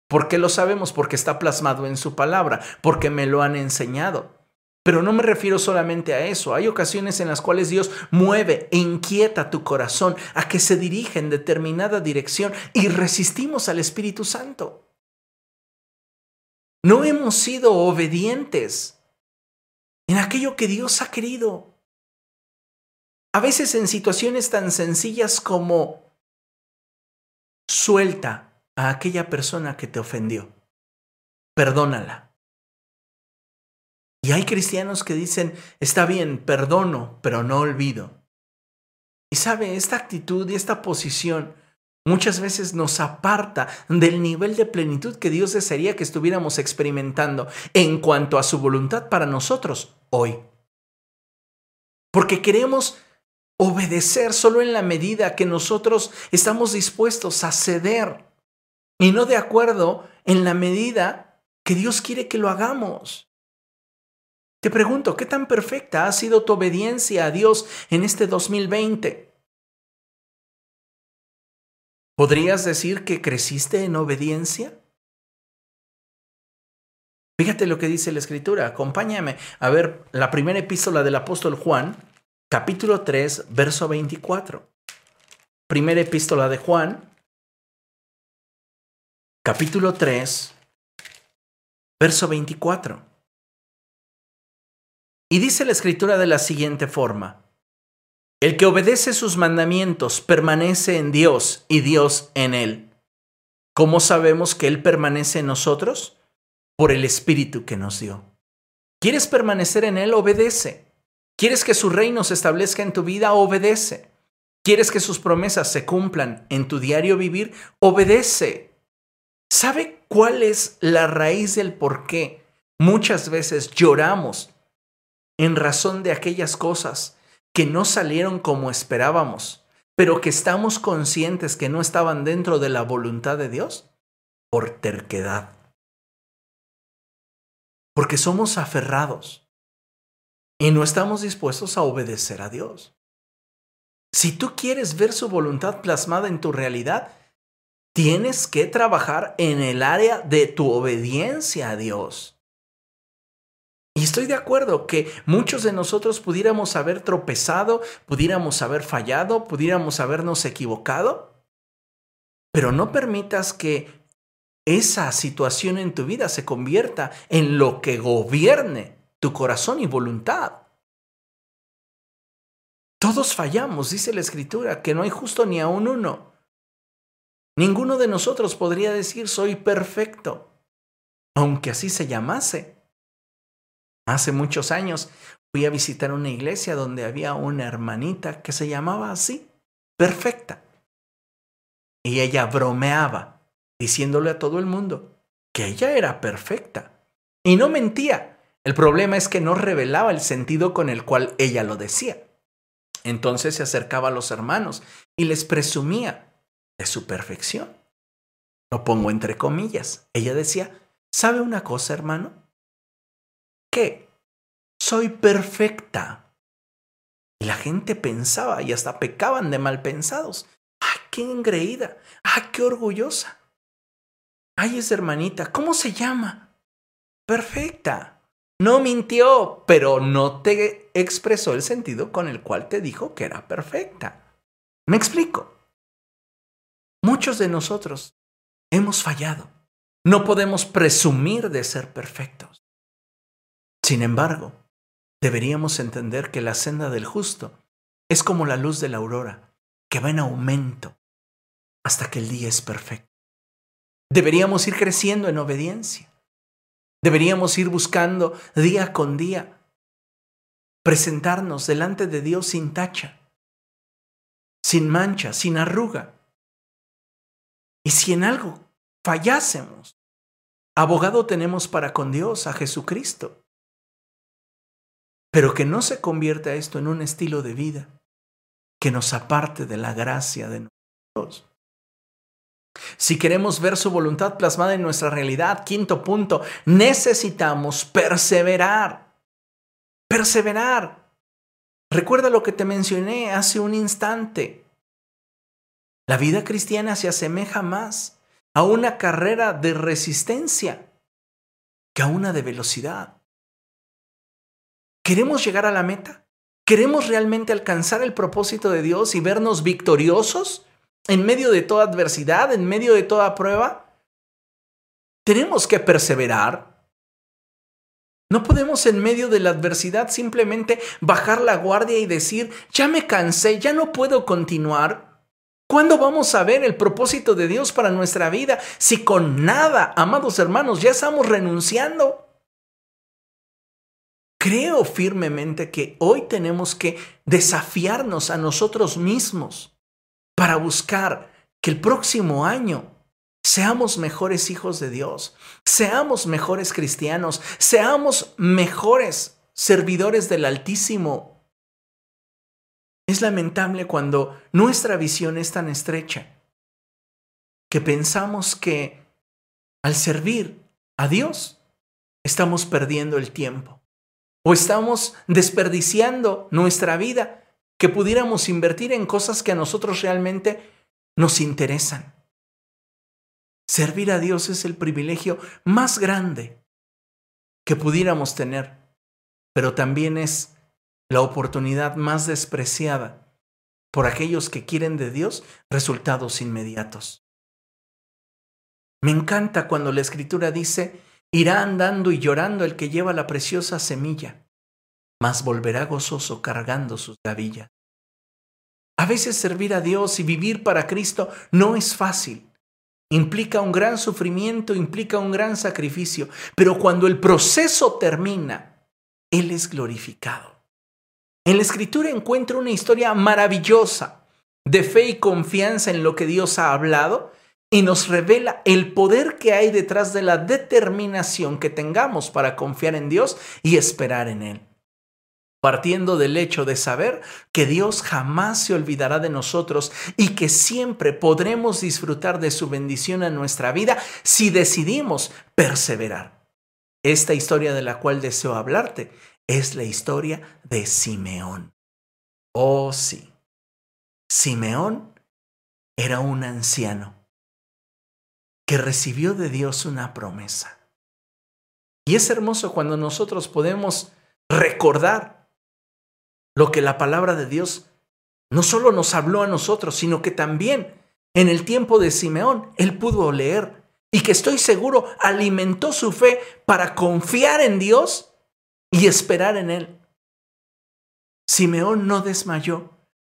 ¿Por qué lo sabemos? Porque está plasmado en su palabra, porque me lo han enseñado. Pero no me refiero solamente a eso. Hay ocasiones en las cuales Dios mueve e inquieta tu corazón a que se dirija en determinada dirección y resistimos al Espíritu Santo. No hemos sido obedientes en aquello que Dios ha querido. A veces en situaciones tan sencillas como suelta a aquella persona que te ofendió. Perdónala. Y hay cristianos que dicen, está bien, perdono, pero no olvido. Y sabe, esta actitud y esta posición muchas veces nos aparta del nivel de plenitud que Dios desearía que estuviéramos experimentando en cuanto a su voluntad para nosotros hoy. Porque queremos obedecer solo en la medida que nosotros estamos dispuestos a ceder y no de acuerdo en la medida que Dios quiere que lo hagamos. Te pregunto, ¿qué tan perfecta ha sido tu obediencia a Dios en este 2020? ¿Podrías decir que creciste en obediencia? Fíjate lo que dice la escritura, acompáñame a ver la primera epístola del apóstol Juan, capítulo 3, verso 24. Primera epístola de Juan, capítulo 3, verso 24. Y dice la escritura de la siguiente forma, El que obedece sus mandamientos permanece en Dios y Dios en él. ¿Cómo sabemos que Él permanece en nosotros? Por el Espíritu que nos dio. ¿Quieres permanecer en Él? Obedece. ¿Quieres que su reino se establezca en tu vida? Obedece. ¿Quieres que sus promesas se cumplan en tu diario vivir? Obedece. ¿Sabe cuál es la raíz del por qué muchas veces lloramos en razón de aquellas cosas que no salieron como esperábamos? pero que estamos conscientes que no estaban dentro de la voluntad de Dios por terquedad. Porque somos aferrados y no estamos dispuestos a obedecer a Dios. Si tú quieres ver su voluntad plasmada en tu realidad, tienes que trabajar en el área de tu obediencia a Dios. Y estoy de acuerdo que muchos de nosotros pudiéramos haber tropezado, pudiéramos haber fallado, pudiéramos habernos equivocado, pero no permitas que esa situación en tu vida se convierta en lo que gobierne tu corazón y voluntad. Todos fallamos, dice la escritura, que no hay justo ni a un uno. Ninguno de nosotros podría decir soy perfecto, aunque así se llamase. Hace muchos años fui a visitar una iglesia donde había una hermanita que se llamaba así, perfecta. Y ella bromeaba, diciéndole a todo el mundo que ella era perfecta. Y no mentía. El problema es que no revelaba el sentido con el cual ella lo decía. Entonces se acercaba a los hermanos y les presumía de su perfección. Lo pongo entre comillas. Ella decía, ¿sabe una cosa, hermano? ¿Qué? Soy perfecta. Y la gente pensaba y hasta pecaban de mal pensados. ¡Ay, qué engreída! ¡Ay, qué orgullosa! ¡Ay, esa hermanita! ¿Cómo se llama? Perfecta. No mintió, pero no te expresó el sentido con el cual te dijo que era perfecta. ¿Me explico? Muchos de nosotros hemos fallado. No podemos presumir de ser perfectos. Sin embargo, deberíamos entender que la senda del justo es como la luz de la aurora, que va en aumento hasta que el día es perfecto. Deberíamos ir creciendo en obediencia. Deberíamos ir buscando día con día presentarnos delante de Dios sin tacha, sin mancha, sin arruga. Y si en algo fallásemos, abogado tenemos para con Dios a Jesucristo pero que no se convierta esto en un estilo de vida que nos aparte de la gracia de Dios. Si queremos ver su voluntad plasmada en nuestra realidad, quinto punto, necesitamos perseverar. Perseverar. Recuerda lo que te mencioné hace un instante. La vida cristiana se asemeja más a una carrera de resistencia que a una de velocidad. ¿Queremos llegar a la meta? ¿Queremos realmente alcanzar el propósito de Dios y vernos victoriosos en medio de toda adversidad, en medio de toda prueba? Tenemos que perseverar. No podemos en medio de la adversidad simplemente bajar la guardia y decir, ya me cansé, ya no puedo continuar. ¿Cuándo vamos a ver el propósito de Dios para nuestra vida si con nada, amados hermanos, ya estamos renunciando? Creo firmemente que hoy tenemos que desafiarnos a nosotros mismos para buscar que el próximo año seamos mejores hijos de Dios, seamos mejores cristianos, seamos mejores servidores del Altísimo. Es lamentable cuando nuestra visión es tan estrecha que pensamos que al servir a Dios estamos perdiendo el tiempo. ¿O estamos desperdiciando nuestra vida que pudiéramos invertir en cosas que a nosotros realmente nos interesan? Servir a Dios es el privilegio más grande que pudiéramos tener, pero también es la oportunidad más despreciada por aquellos que quieren de Dios resultados inmediatos. Me encanta cuando la escritura dice, Irá andando y llorando el que lleva la preciosa semilla, mas volverá gozoso cargando sus gavillas. A veces servir a Dios y vivir para Cristo no es fácil. Implica un gran sufrimiento, implica un gran sacrificio, pero cuando el proceso termina, Él es glorificado. En la escritura encuentro una historia maravillosa de fe y confianza en lo que Dios ha hablado y nos revela el poder que hay detrás de la determinación que tengamos para confiar en Dios y esperar en Él partiendo del hecho de saber que Dios jamás se olvidará de nosotros y que siempre podremos disfrutar de su bendición en nuestra vida si decidimos perseverar. Esta historia de la cual deseo hablarte es la historia de Simeón. Oh sí, Simeón era un anciano que recibió de Dios una promesa. Y es hermoso cuando nosotros podemos recordar lo que la palabra de Dios no solo nos habló a nosotros, sino que también en el tiempo de Simeón él pudo leer y que estoy seguro alimentó su fe para confiar en Dios y esperar en él. Simeón no desmayó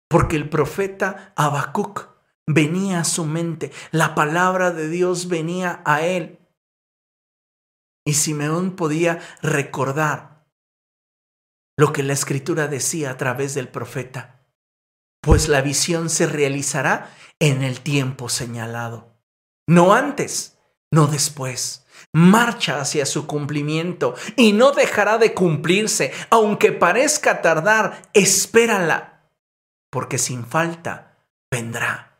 porque el profeta Habacuc venía a su mente, la palabra de Dios venía a él. Y Simeón podía recordar lo que la escritura decía a través del profeta, pues la visión se realizará en el tiempo señalado, no antes, no después. Marcha hacia su cumplimiento y no dejará de cumplirse, aunque parezca tardar, espérala, porque sin falta vendrá.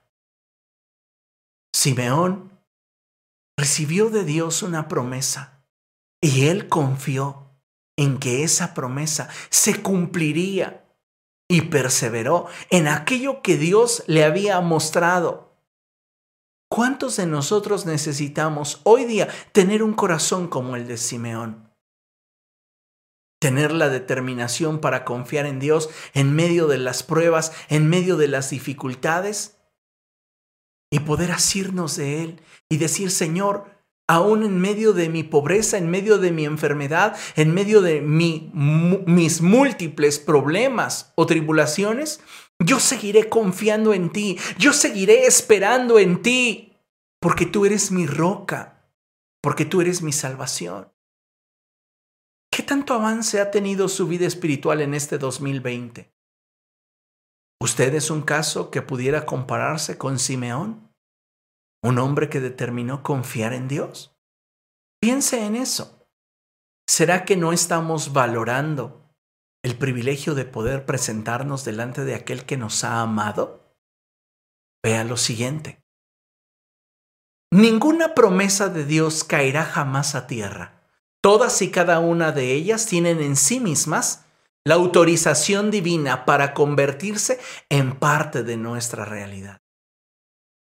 Simeón recibió de Dios una promesa y él confió en que esa promesa se cumpliría y perseveró en aquello que Dios le había mostrado. ¿Cuántos de nosotros necesitamos hoy día tener un corazón como el de Simeón? Tener la determinación para confiar en Dios en medio de las pruebas, en medio de las dificultades y poder asirnos de Él y decir, Señor, aún en medio de mi pobreza, en medio de mi enfermedad, en medio de mis múltiples problemas o tribulaciones, yo seguiré confiando en ti, yo seguiré esperando en ti, porque tú eres mi roca, porque tú eres mi salvación. ¿Qué tanto avance ha tenido su vida espiritual en este 2020? ¿Usted es un caso que pudiera compararse con Simeón? un hombre que determinó confiar en Dios. Piense en eso. ¿Será que no estamos valorando el privilegio de poder presentarnos delante de aquel que nos ha amado? Vea lo siguiente. Ninguna promesa de Dios caerá jamás a tierra. Todas y cada una de ellas tienen en sí mismas la autorización divina para convertirse en parte de nuestra realidad.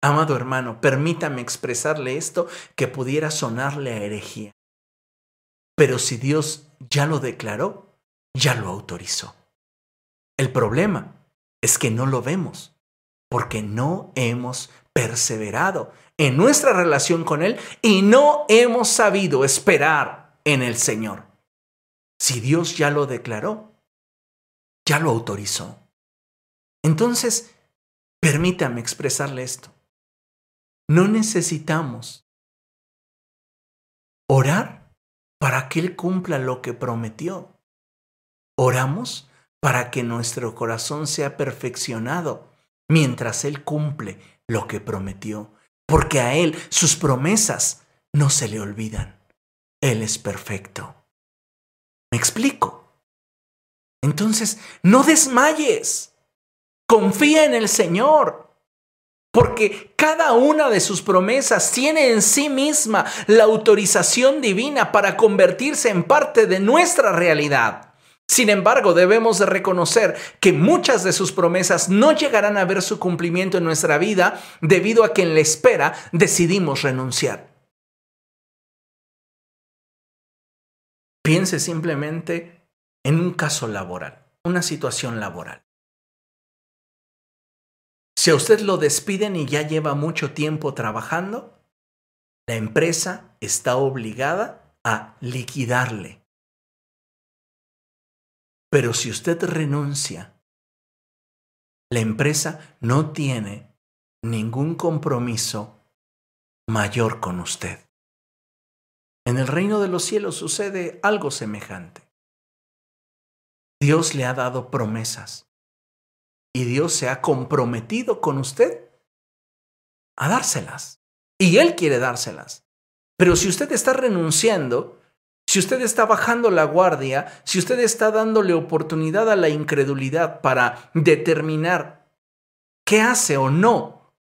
Amado hermano, permítame expresarle esto que pudiera sonarle a herejía. Pero si Dios ya lo declaró, ya lo autorizó. El problema es que no lo vemos, porque no hemos perseverado en nuestra relación con Él y no hemos sabido esperar en el Señor. Si Dios ya lo declaró, ya lo autorizó. Entonces, permítame expresarle esto. No necesitamos orar para que Él cumpla lo que prometió. Oramos para que nuestro corazón sea perfeccionado mientras Él cumple lo que prometió, porque a Él sus promesas no se le olvidan. Él es perfecto. ¿Me explico? Entonces, no desmayes. Confía en el Señor porque cada una de sus promesas tiene en sí misma la autorización divina para convertirse en parte de nuestra realidad. Sin embargo, debemos de reconocer que muchas de sus promesas no llegarán a ver su cumplimiento en nuestra vida debido a que en la espera decidimos renunciar. Piense simplemente en un caso laboral, una situación laboral. Si a usted lo despiden y ya lleva mucho tiempo trabajando, la empresa está obligada a liquidarle. Pero si usted renuncia la empresa no tiene ningún compromiso mayor con usted. En el reino de los cielos sucede algo semejante. Dios le ha dado promesas y Dios se ha comprometido con usted a dárselas. Y Él quiere dárselas. Pero si usted está renunciando, si usted está bajando la guardia, si usted está dándole oportunidad a la incredulidad para determinar qué hace o no,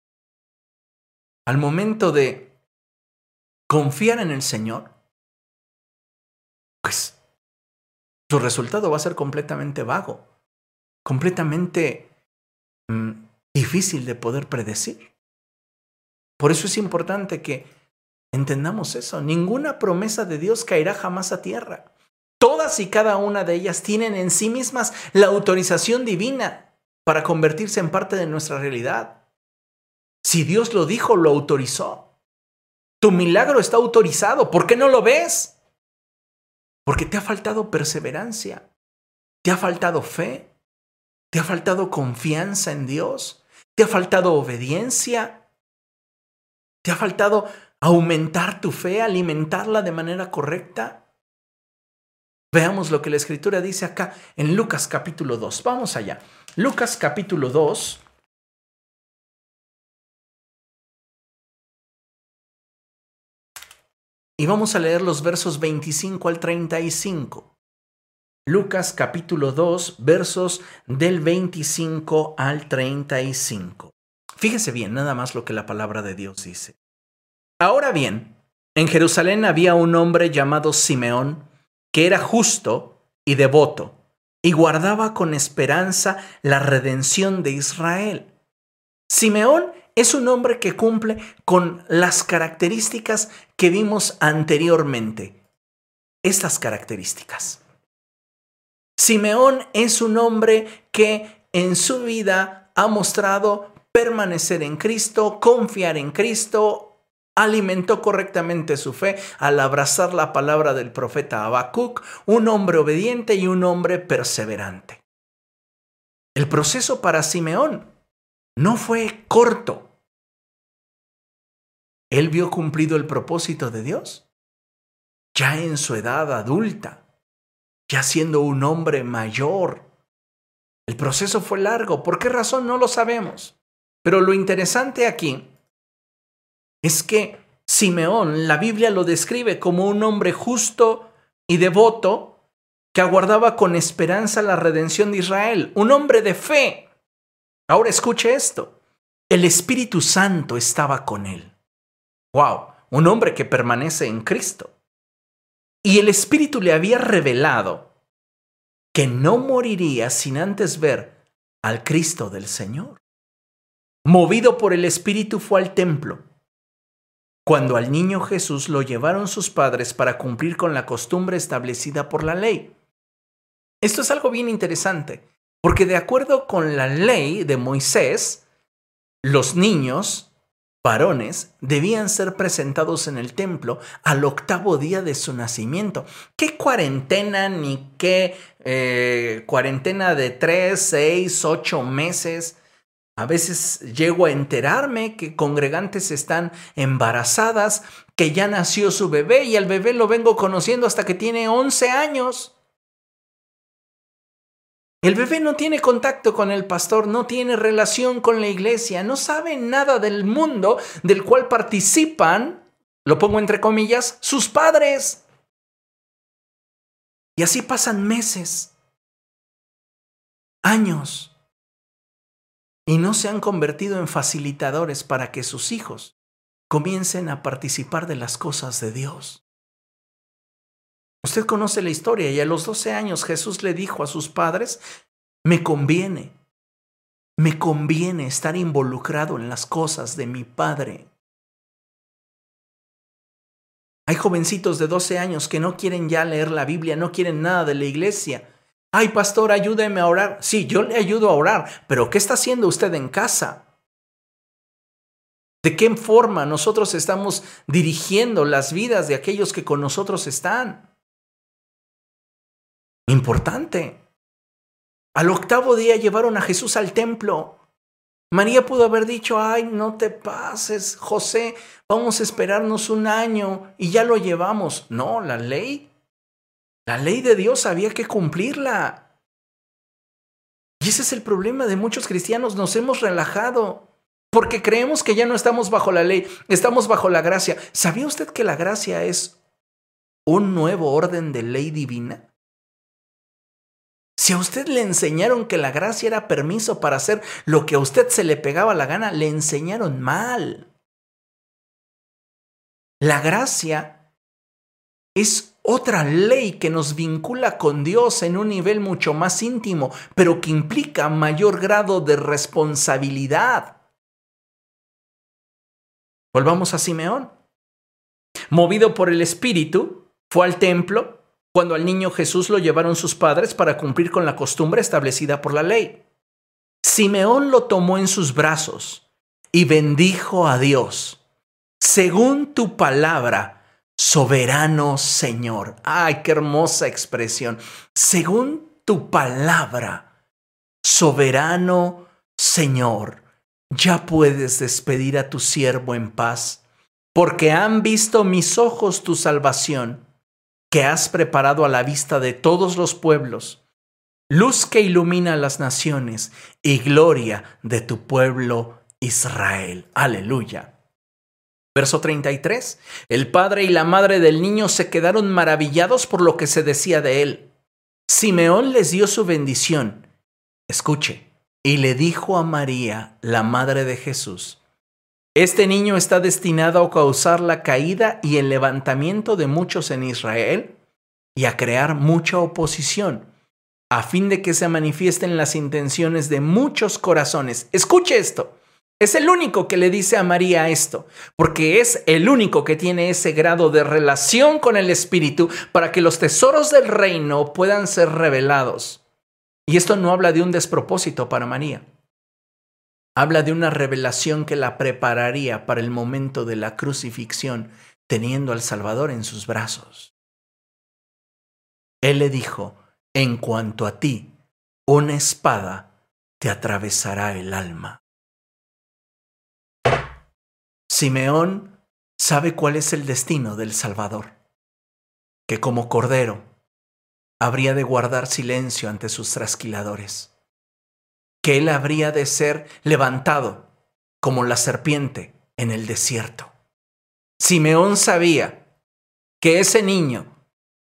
al momento de confiar en el Señor, pues su resultado va a ser completamente vago, completamente mm, difícil de poder predecir. Por eso es importante que entendamos eso. Ninguna promesa de Dios caerá jamás a tierra. Todas y cada una de ellas tienen en sí mismas la autorización divina para convertirse en parte de nuestra realidad. Si Dios lo dijo, lo autorizó. Tu milagro está autorizado. ¿Por qué no lo ves? Porque te ha faltado perseverancia, te ha faltado fe, te ha faltado confianza en Dios, te ha faltado obediencia, ¿Te ha faltado aumentar tu fe, alimentarla de manera correcta? Veamos lo que la escritura dice acá en Lucas capítulo 2. Vamos allá. Lucas capítulo 2. Y vamos a leer los versos 25 al 35. Lucas capítulo 2, versos del 25 al 35. Fíjese bien, nada más lo que la palabra de Dios dice. Ahora bien, en Jerusalén había un hombre llamado Simeón, que era justo y devoto, y guardaba con esperanza la redención de Israel. Simeón es un hombre que cumple con las características que vimos anteriormente. Estas características. Simeón es un hombre que en su vida ha mostrado permanecer en Cristo, confiar en Cristo, alimentó correctamente su fe al abrazar la palabra del profeta Habacuc, un hombre obediente y un hombre perseverante. El proceso para Simeón no fue corto. Él vio cumplido el propósito de Dios, ya en su edad adulta, ya siendo un hombre mayor. El proceso fue largo. ¿Por qué razón? No lo sabemos. Pero lo interesante aquí es que Simeón, la Biblia lo describe como un hombre justo y devoto que aguardaba con esperanza la redención de Israel, un hombre de fe. Ahora escuche esto, el Espíritu Santo estaba con él. ¡Wow! Un hombre que permanece en Cristo. Y el Espíritu le había revelado que no moriría sin antes ver al Cristo del Señor movido por el Espíritu, fue al templo. Cuando al niño Jesús lo llevaron sus padres para cumplir con la costumbre establecida por la ley. Esto es algo bien interesante, porque de acuerdo con la ley de Moisés, los niños, varones, debían ser presentados en el templo al octavo día de su nacimiento. ¿Qué cuarentena ni qué eh, cuarentena de tres, seis, ocho meses? A veces llego a enterarme que congregantes están embarazadas, que ya nació su bebé y el bebé lo vengo conociendo hasta que tiene 11 años. El bebé no tiene contacto con el pastor, no tiene relación con la iglesia, no sabe nada del mundo del cual participan, lo pongo entre comillas, sus padres. Y así pasan meses, años y no se han convertido en facilitadores para que sus hijos comiencen a participar de las cosas de Dios. Usted conoce la historia y a los 12 años Jesús le dijo a sus padres, me conviene, me conviene estar involucrado en las cosas de mi Padre. Hay jovencitos de 12 años que no quieren ya leer la Biblia, no quieren nada de la iglesia, Ay, pastor, ayúdeme a orar. Sí, yo le ayudo a orar, pero ¿qué está haciendo usted en casa? ¿De qué forma nosotros estamos dirigiendo las vidas de aquellos que con nosotros están? Importante. Al octavo día llevaron a Jesús al templo. María pudo haber dicho, ay, no te pases, José, vamos a esperarnos un año y ya lo llevamos. No, la ley, la ley de Dios había que cumplirla. Y ese es el problema de muchos cristianos, nos hemos relajado porque creemos que ya no estamos bajo la ley, estamos bajo la gracia. ¿Sabía usted que la gracia es un nuevo orden de ley divina? Si a usted le enseñaron que la gracia era permiso para hacer lo que a usted se le pegaba la gana, le enseñaron mal. La gracia es otra ley que nos vincula con Dios en un nivel mucho más íntimo, pero que implica mayor grado de responsabilidad. Volvamos a Simeón. Movido por el Espíritu, fue al templo cuando al niño Jesús lo llevaron sus padres para cumplir con la costumbre establecida por la ley. Simeón lo tomó en sus brazos y bendijo a Dios. Según tu palabra, soberano Señor. Ay, qué hermosa expresión. Según tu palabra, soberano Señor, ya puedes despedir a tu siervo en paz, porque han visto mis ojos tu salvación que has preparado a la vista de todos los pueblos, luz que ilumina las naciones y gloria de tu pueblo Israel. Aleluya. Verso 33. El padre y la madre del niño se quedaron maravillados por lo que se decía de él. Simeón les dio su bendición. Escuche. Y le dijo a María, la madre de Jesús, este niño está destinado a causar la caída y el levantamiento de muchos en Israel y a crear mucha oposición, a fin de que se manifiesten las intenciones de muchos corazones. Escuche esto. Es el único que le dice a María esto, porque es el único que tiene ese grado de relación con el Espíritu para que los tesoros del reino puedan ser revelados. Y esto no habla de un despropósito para María habla de una revelación que la prepararía para el momento de la crucifixión, teniendo al Salvador en sus brazos. Él le dijo, en cuanto a ti, una espada te atravesará el alma. Simeón sabe cuál es el destino del Salvador, que como cordero habría de guardar silencio ante sus trasquiladores que él habría de ser levantado como la serpiente en el desierto. Simeón sabía que ese niño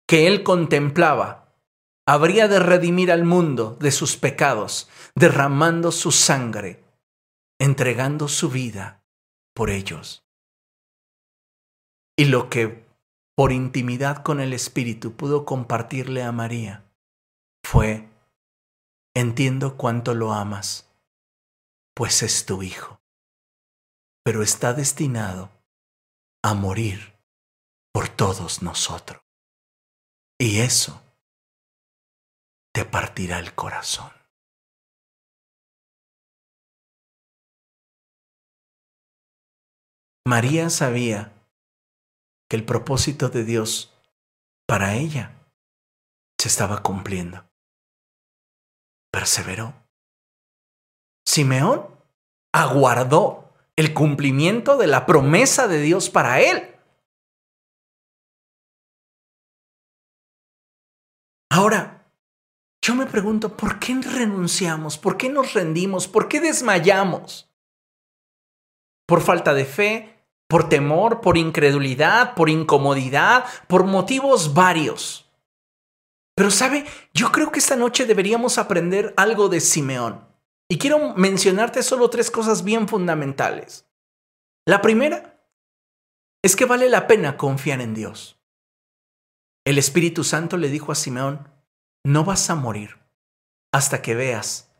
que él contemplaba habría de redimir al mundo de sus pecados, derramando su sangre, entregando su vida por ellos. Y lo que por intimidad con el Espíritu pudo compartirle a María fue Entiendo cuánto lo amas, pues es tu hijo, pero está destinado a morir por todos nosotros. Y eso te partirá el corazón. María sabía que el propósito de Dios para ella se estaba cumpliendo perseveró. Simeón aguardó el cumplimiento de la promesa de Dios para él. Ahora, yo me pregunto, ¿por qué renunciamos? ¿Por qué nos rendimos? ¿Por qué desmayamos? ¿Por falta de fe? ¿Por temor? ¿Por incredulidad? ¿Por incomodidad? ¿Por motivos varios? Pero sabe, yo creo que esta noche deberíamos aprender algo de Simeón. Y quiero mencionarte solo tres cosas bien fundamentales. La primera es que vale la pena confiar en Dios. El Espíritu Santo le dijo a Simeón, no vas a morir hasta que veas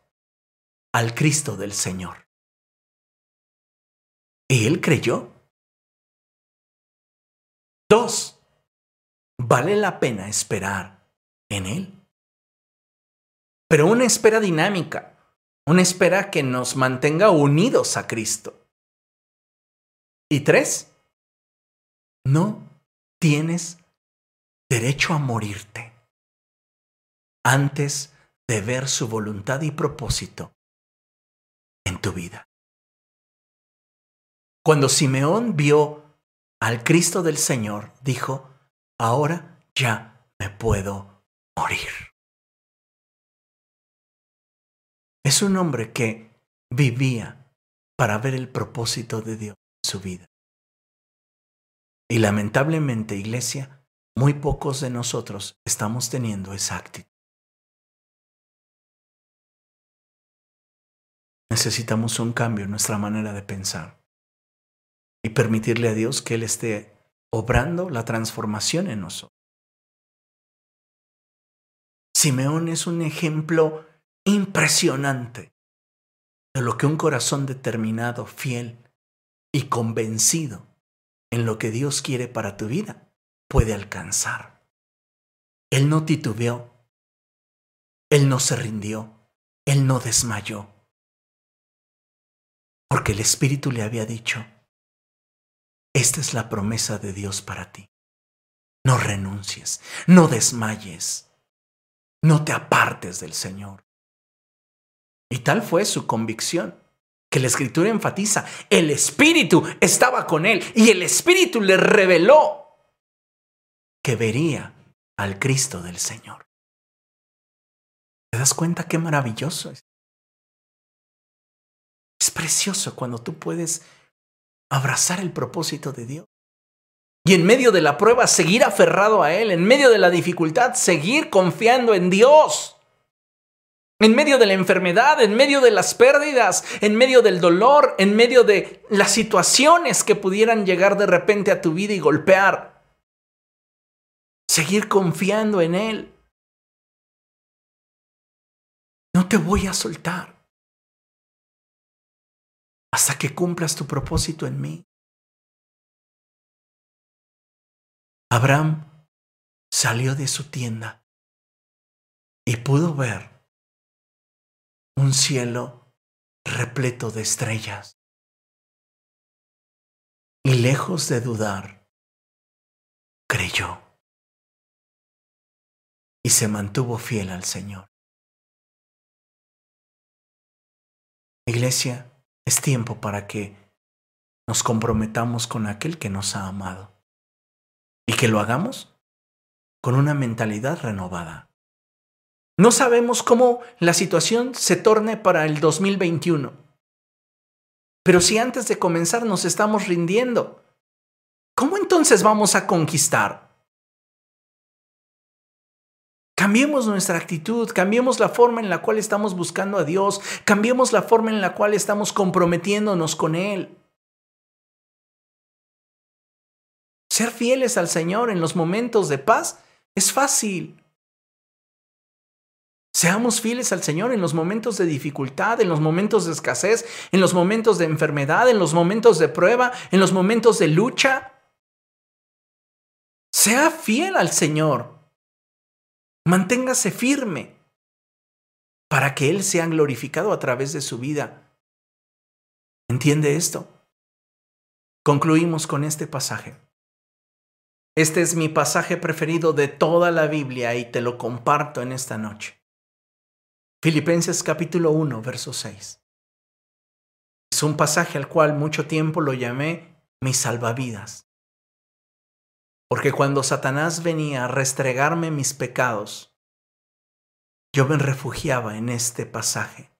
al Cristo del Señor. Y él creyó. Dos, vale la pena esperar en Él. Pero una espera dinámica, una espera que nos mantenga unidos a Cristo. Y tres, no tienes derecho a morirte antes de ver su voluntad y propósito en tu vida. Cuando Simeón vio al Cristo del Señor, dijo, ahora ya me puedo morir. Es un hombre que vivía para ver el propósito de Dios en su vida. Y lamentablemente, iglesia, muy pocos de nosotros estamos teniendo esa actitud. Necesitamos un cambio en nuestra manera de pensar y permitirle a Dios que Él esté obrando la transformación en nosotros. Simeón es un ejemplo impresionante de lo que un corazón determinado, fiel y convencido en lo que Dios quiere para tu vida puede alcanzar. Él no titubeó, él no se rindió, él no desmayó, porque el Espíritu le había dicho, esta es la promesa de Dios para ti. No renuncies, no desmayes, no te apartes del Señor. Y tal fue su convicción que la escritura enfatiza, el Espíritu estaba con él y el Espíritu le reveló que vería al Cristo del Señor. ¿Te das cuenta qué maravilloso es? Es precioso cuando tú puedes abrazar el propósito de Dios. Y en medio de la prueba seguir aferrado a Él, en medio de la dificultad seguir confiando en Dios en medio de la enfermedad, en medio de las pérdidas, en medio del dolor, en medio de las situaciones que pudieran llegar de repente a tu vida y golpear. Seguir confiando en Él. No te voy a soltar hasta que cumplas tu propósito en mí. Abraham salió de su tienda y pudo ver un cielo repleto de estrellas. Y lejos de dudar, creyó y se mantuvo fiel al Señor. Iglesia, es tiempo para que nos comprometamos con aquel que nos ha amado y que lo hagamos con una mentalidad renovada. No sabemos cómo la situación se torne para el 2021. Pero si antes de comenzar nos estamos rindiendo, ¿cómo entonces vamos a conquistar? Cambiemos nuestra actitud, cambiemos la forma en la cual estamos buscando a Dios, cambiemos la forma en la cual estamos comprometiéndonos con Él. Ser fieles al Señor en los momentos de paz es fácil. Seamos fieles al Señor en los momentos de dificultad, en los momentos de escasez, en los momentos de enfermedad, en los momentos de prueba, en los momentos de lucha. Sea fiel al Señor. Manténgase firme para que Él sea glorificado a través de su vida. ¿Entiende esto? Concluimos con este pasaje. Este es mi pasaje preferido de toda la Biblia y te lo comparto en esta noche. Filipenses capítulo 1, verso 6. Es un pasaje al cual mucho tiempo lo llamé mi salvavidas. Porque cuando Satanás venía a restregarme mis pecados, yo me refugiaba en este pasaje,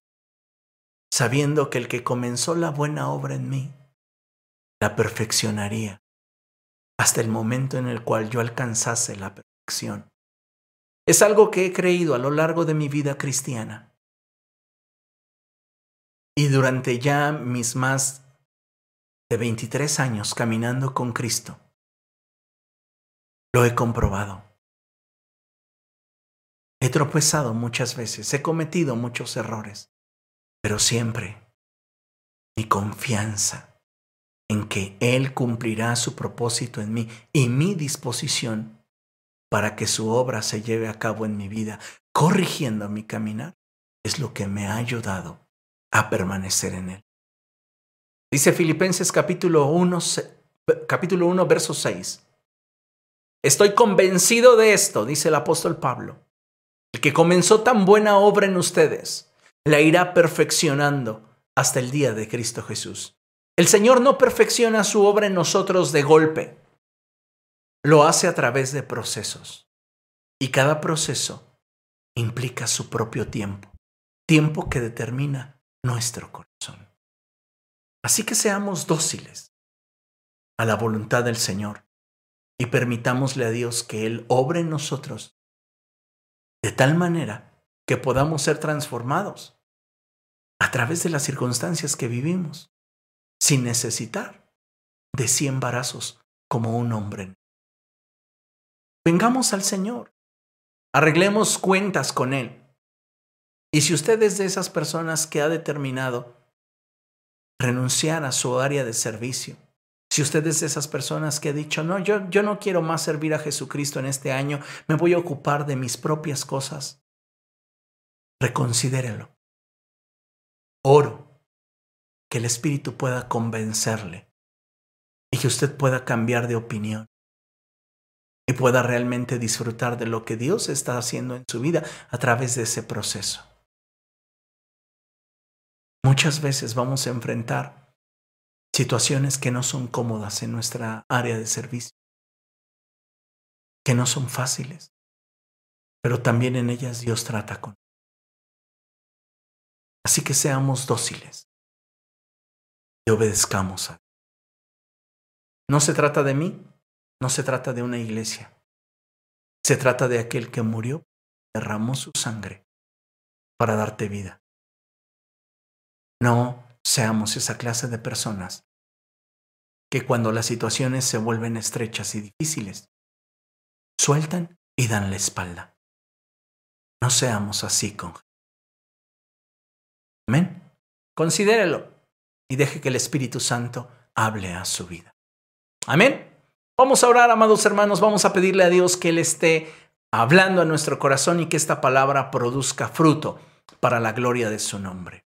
sabiendo que el que comenzó la buena obra en mí, la perfeccionaría hasta el momento en el cual yo alcanzase la perfección. Es algo que he creído a lo largo de mi vida cristiana. Y durante ya mis más de 23 años caminando con Cristo, lo he comprobado. He tropezado muchas veces, he cometido muchos errores, pero siempre mi confianza en que Él cumplirá su propósito en mí y mi disposición para que su obra se lleve a cabo en mi vida, corrigiendo mi caminar, es lo que me ha ayudado a permanecer en él. Dice Filipenses capítulo 1, capítulo 1 verso 6. Estoy convencido de esto, dice el apóstol Pablo, el que comenzó tan buena obra en ustedes, la irá perfeccionando hasta el día de Cristo Jesús. El Señor no perfecciona su obra en nosotros de golpe, lo hace a través de procesos. Y cada proceso implica su propio tiempo, tiempo que determina nuestro corazón. Así que seamos dóciles a la voluntad del Señor y permitámosle a Dios que Él obre en nosotros de tal manera que podamos ser transformados a través de las circunstancias que vivimos, sin necesitar de cien embarazos como un hombre. Vengamos al Señor, arreglemos cuentas con Él. Y si usted es de esas personas que ha determinado renunciar a su área de servicio, si usted es de esas personas que ha dicho, no, yo, yo no quiero más servir a Jesucristo en este año, me voy a ocupar de mis propias cosas, reconsidérelo. Oro que el Espíritu pueda convencerle y que usted pueda cambiar de opinión y pueda realmente disfrutar de lo que Dios está haciendo en su vida a través de ese proceso. Muchas veces vamos a enfrentar situaciones que no son cómodas en nuestra área de servicio, que no son fáciles, pero también en ellas Dios trata con. Así que seamos dóciles y obedezcamos a No se trata de mí, no se trata de una iglesia, se trata de aquel que murió, derramó su sangre para darte vida. No seamos esa clase de personas que cuando las situaciones se vuelven estrechas y difíciles, sueltan y dan la espalda. No seamos así con Amén. Considérelo y deje que el Espíritu Santo hable a su vida. Amén. Vamos a orar, amados hermanos, vamos a pedirle a Dios que Él esté hablando a nuestro corazón y que esta palabra produzca fruto para la gloria de su nombre.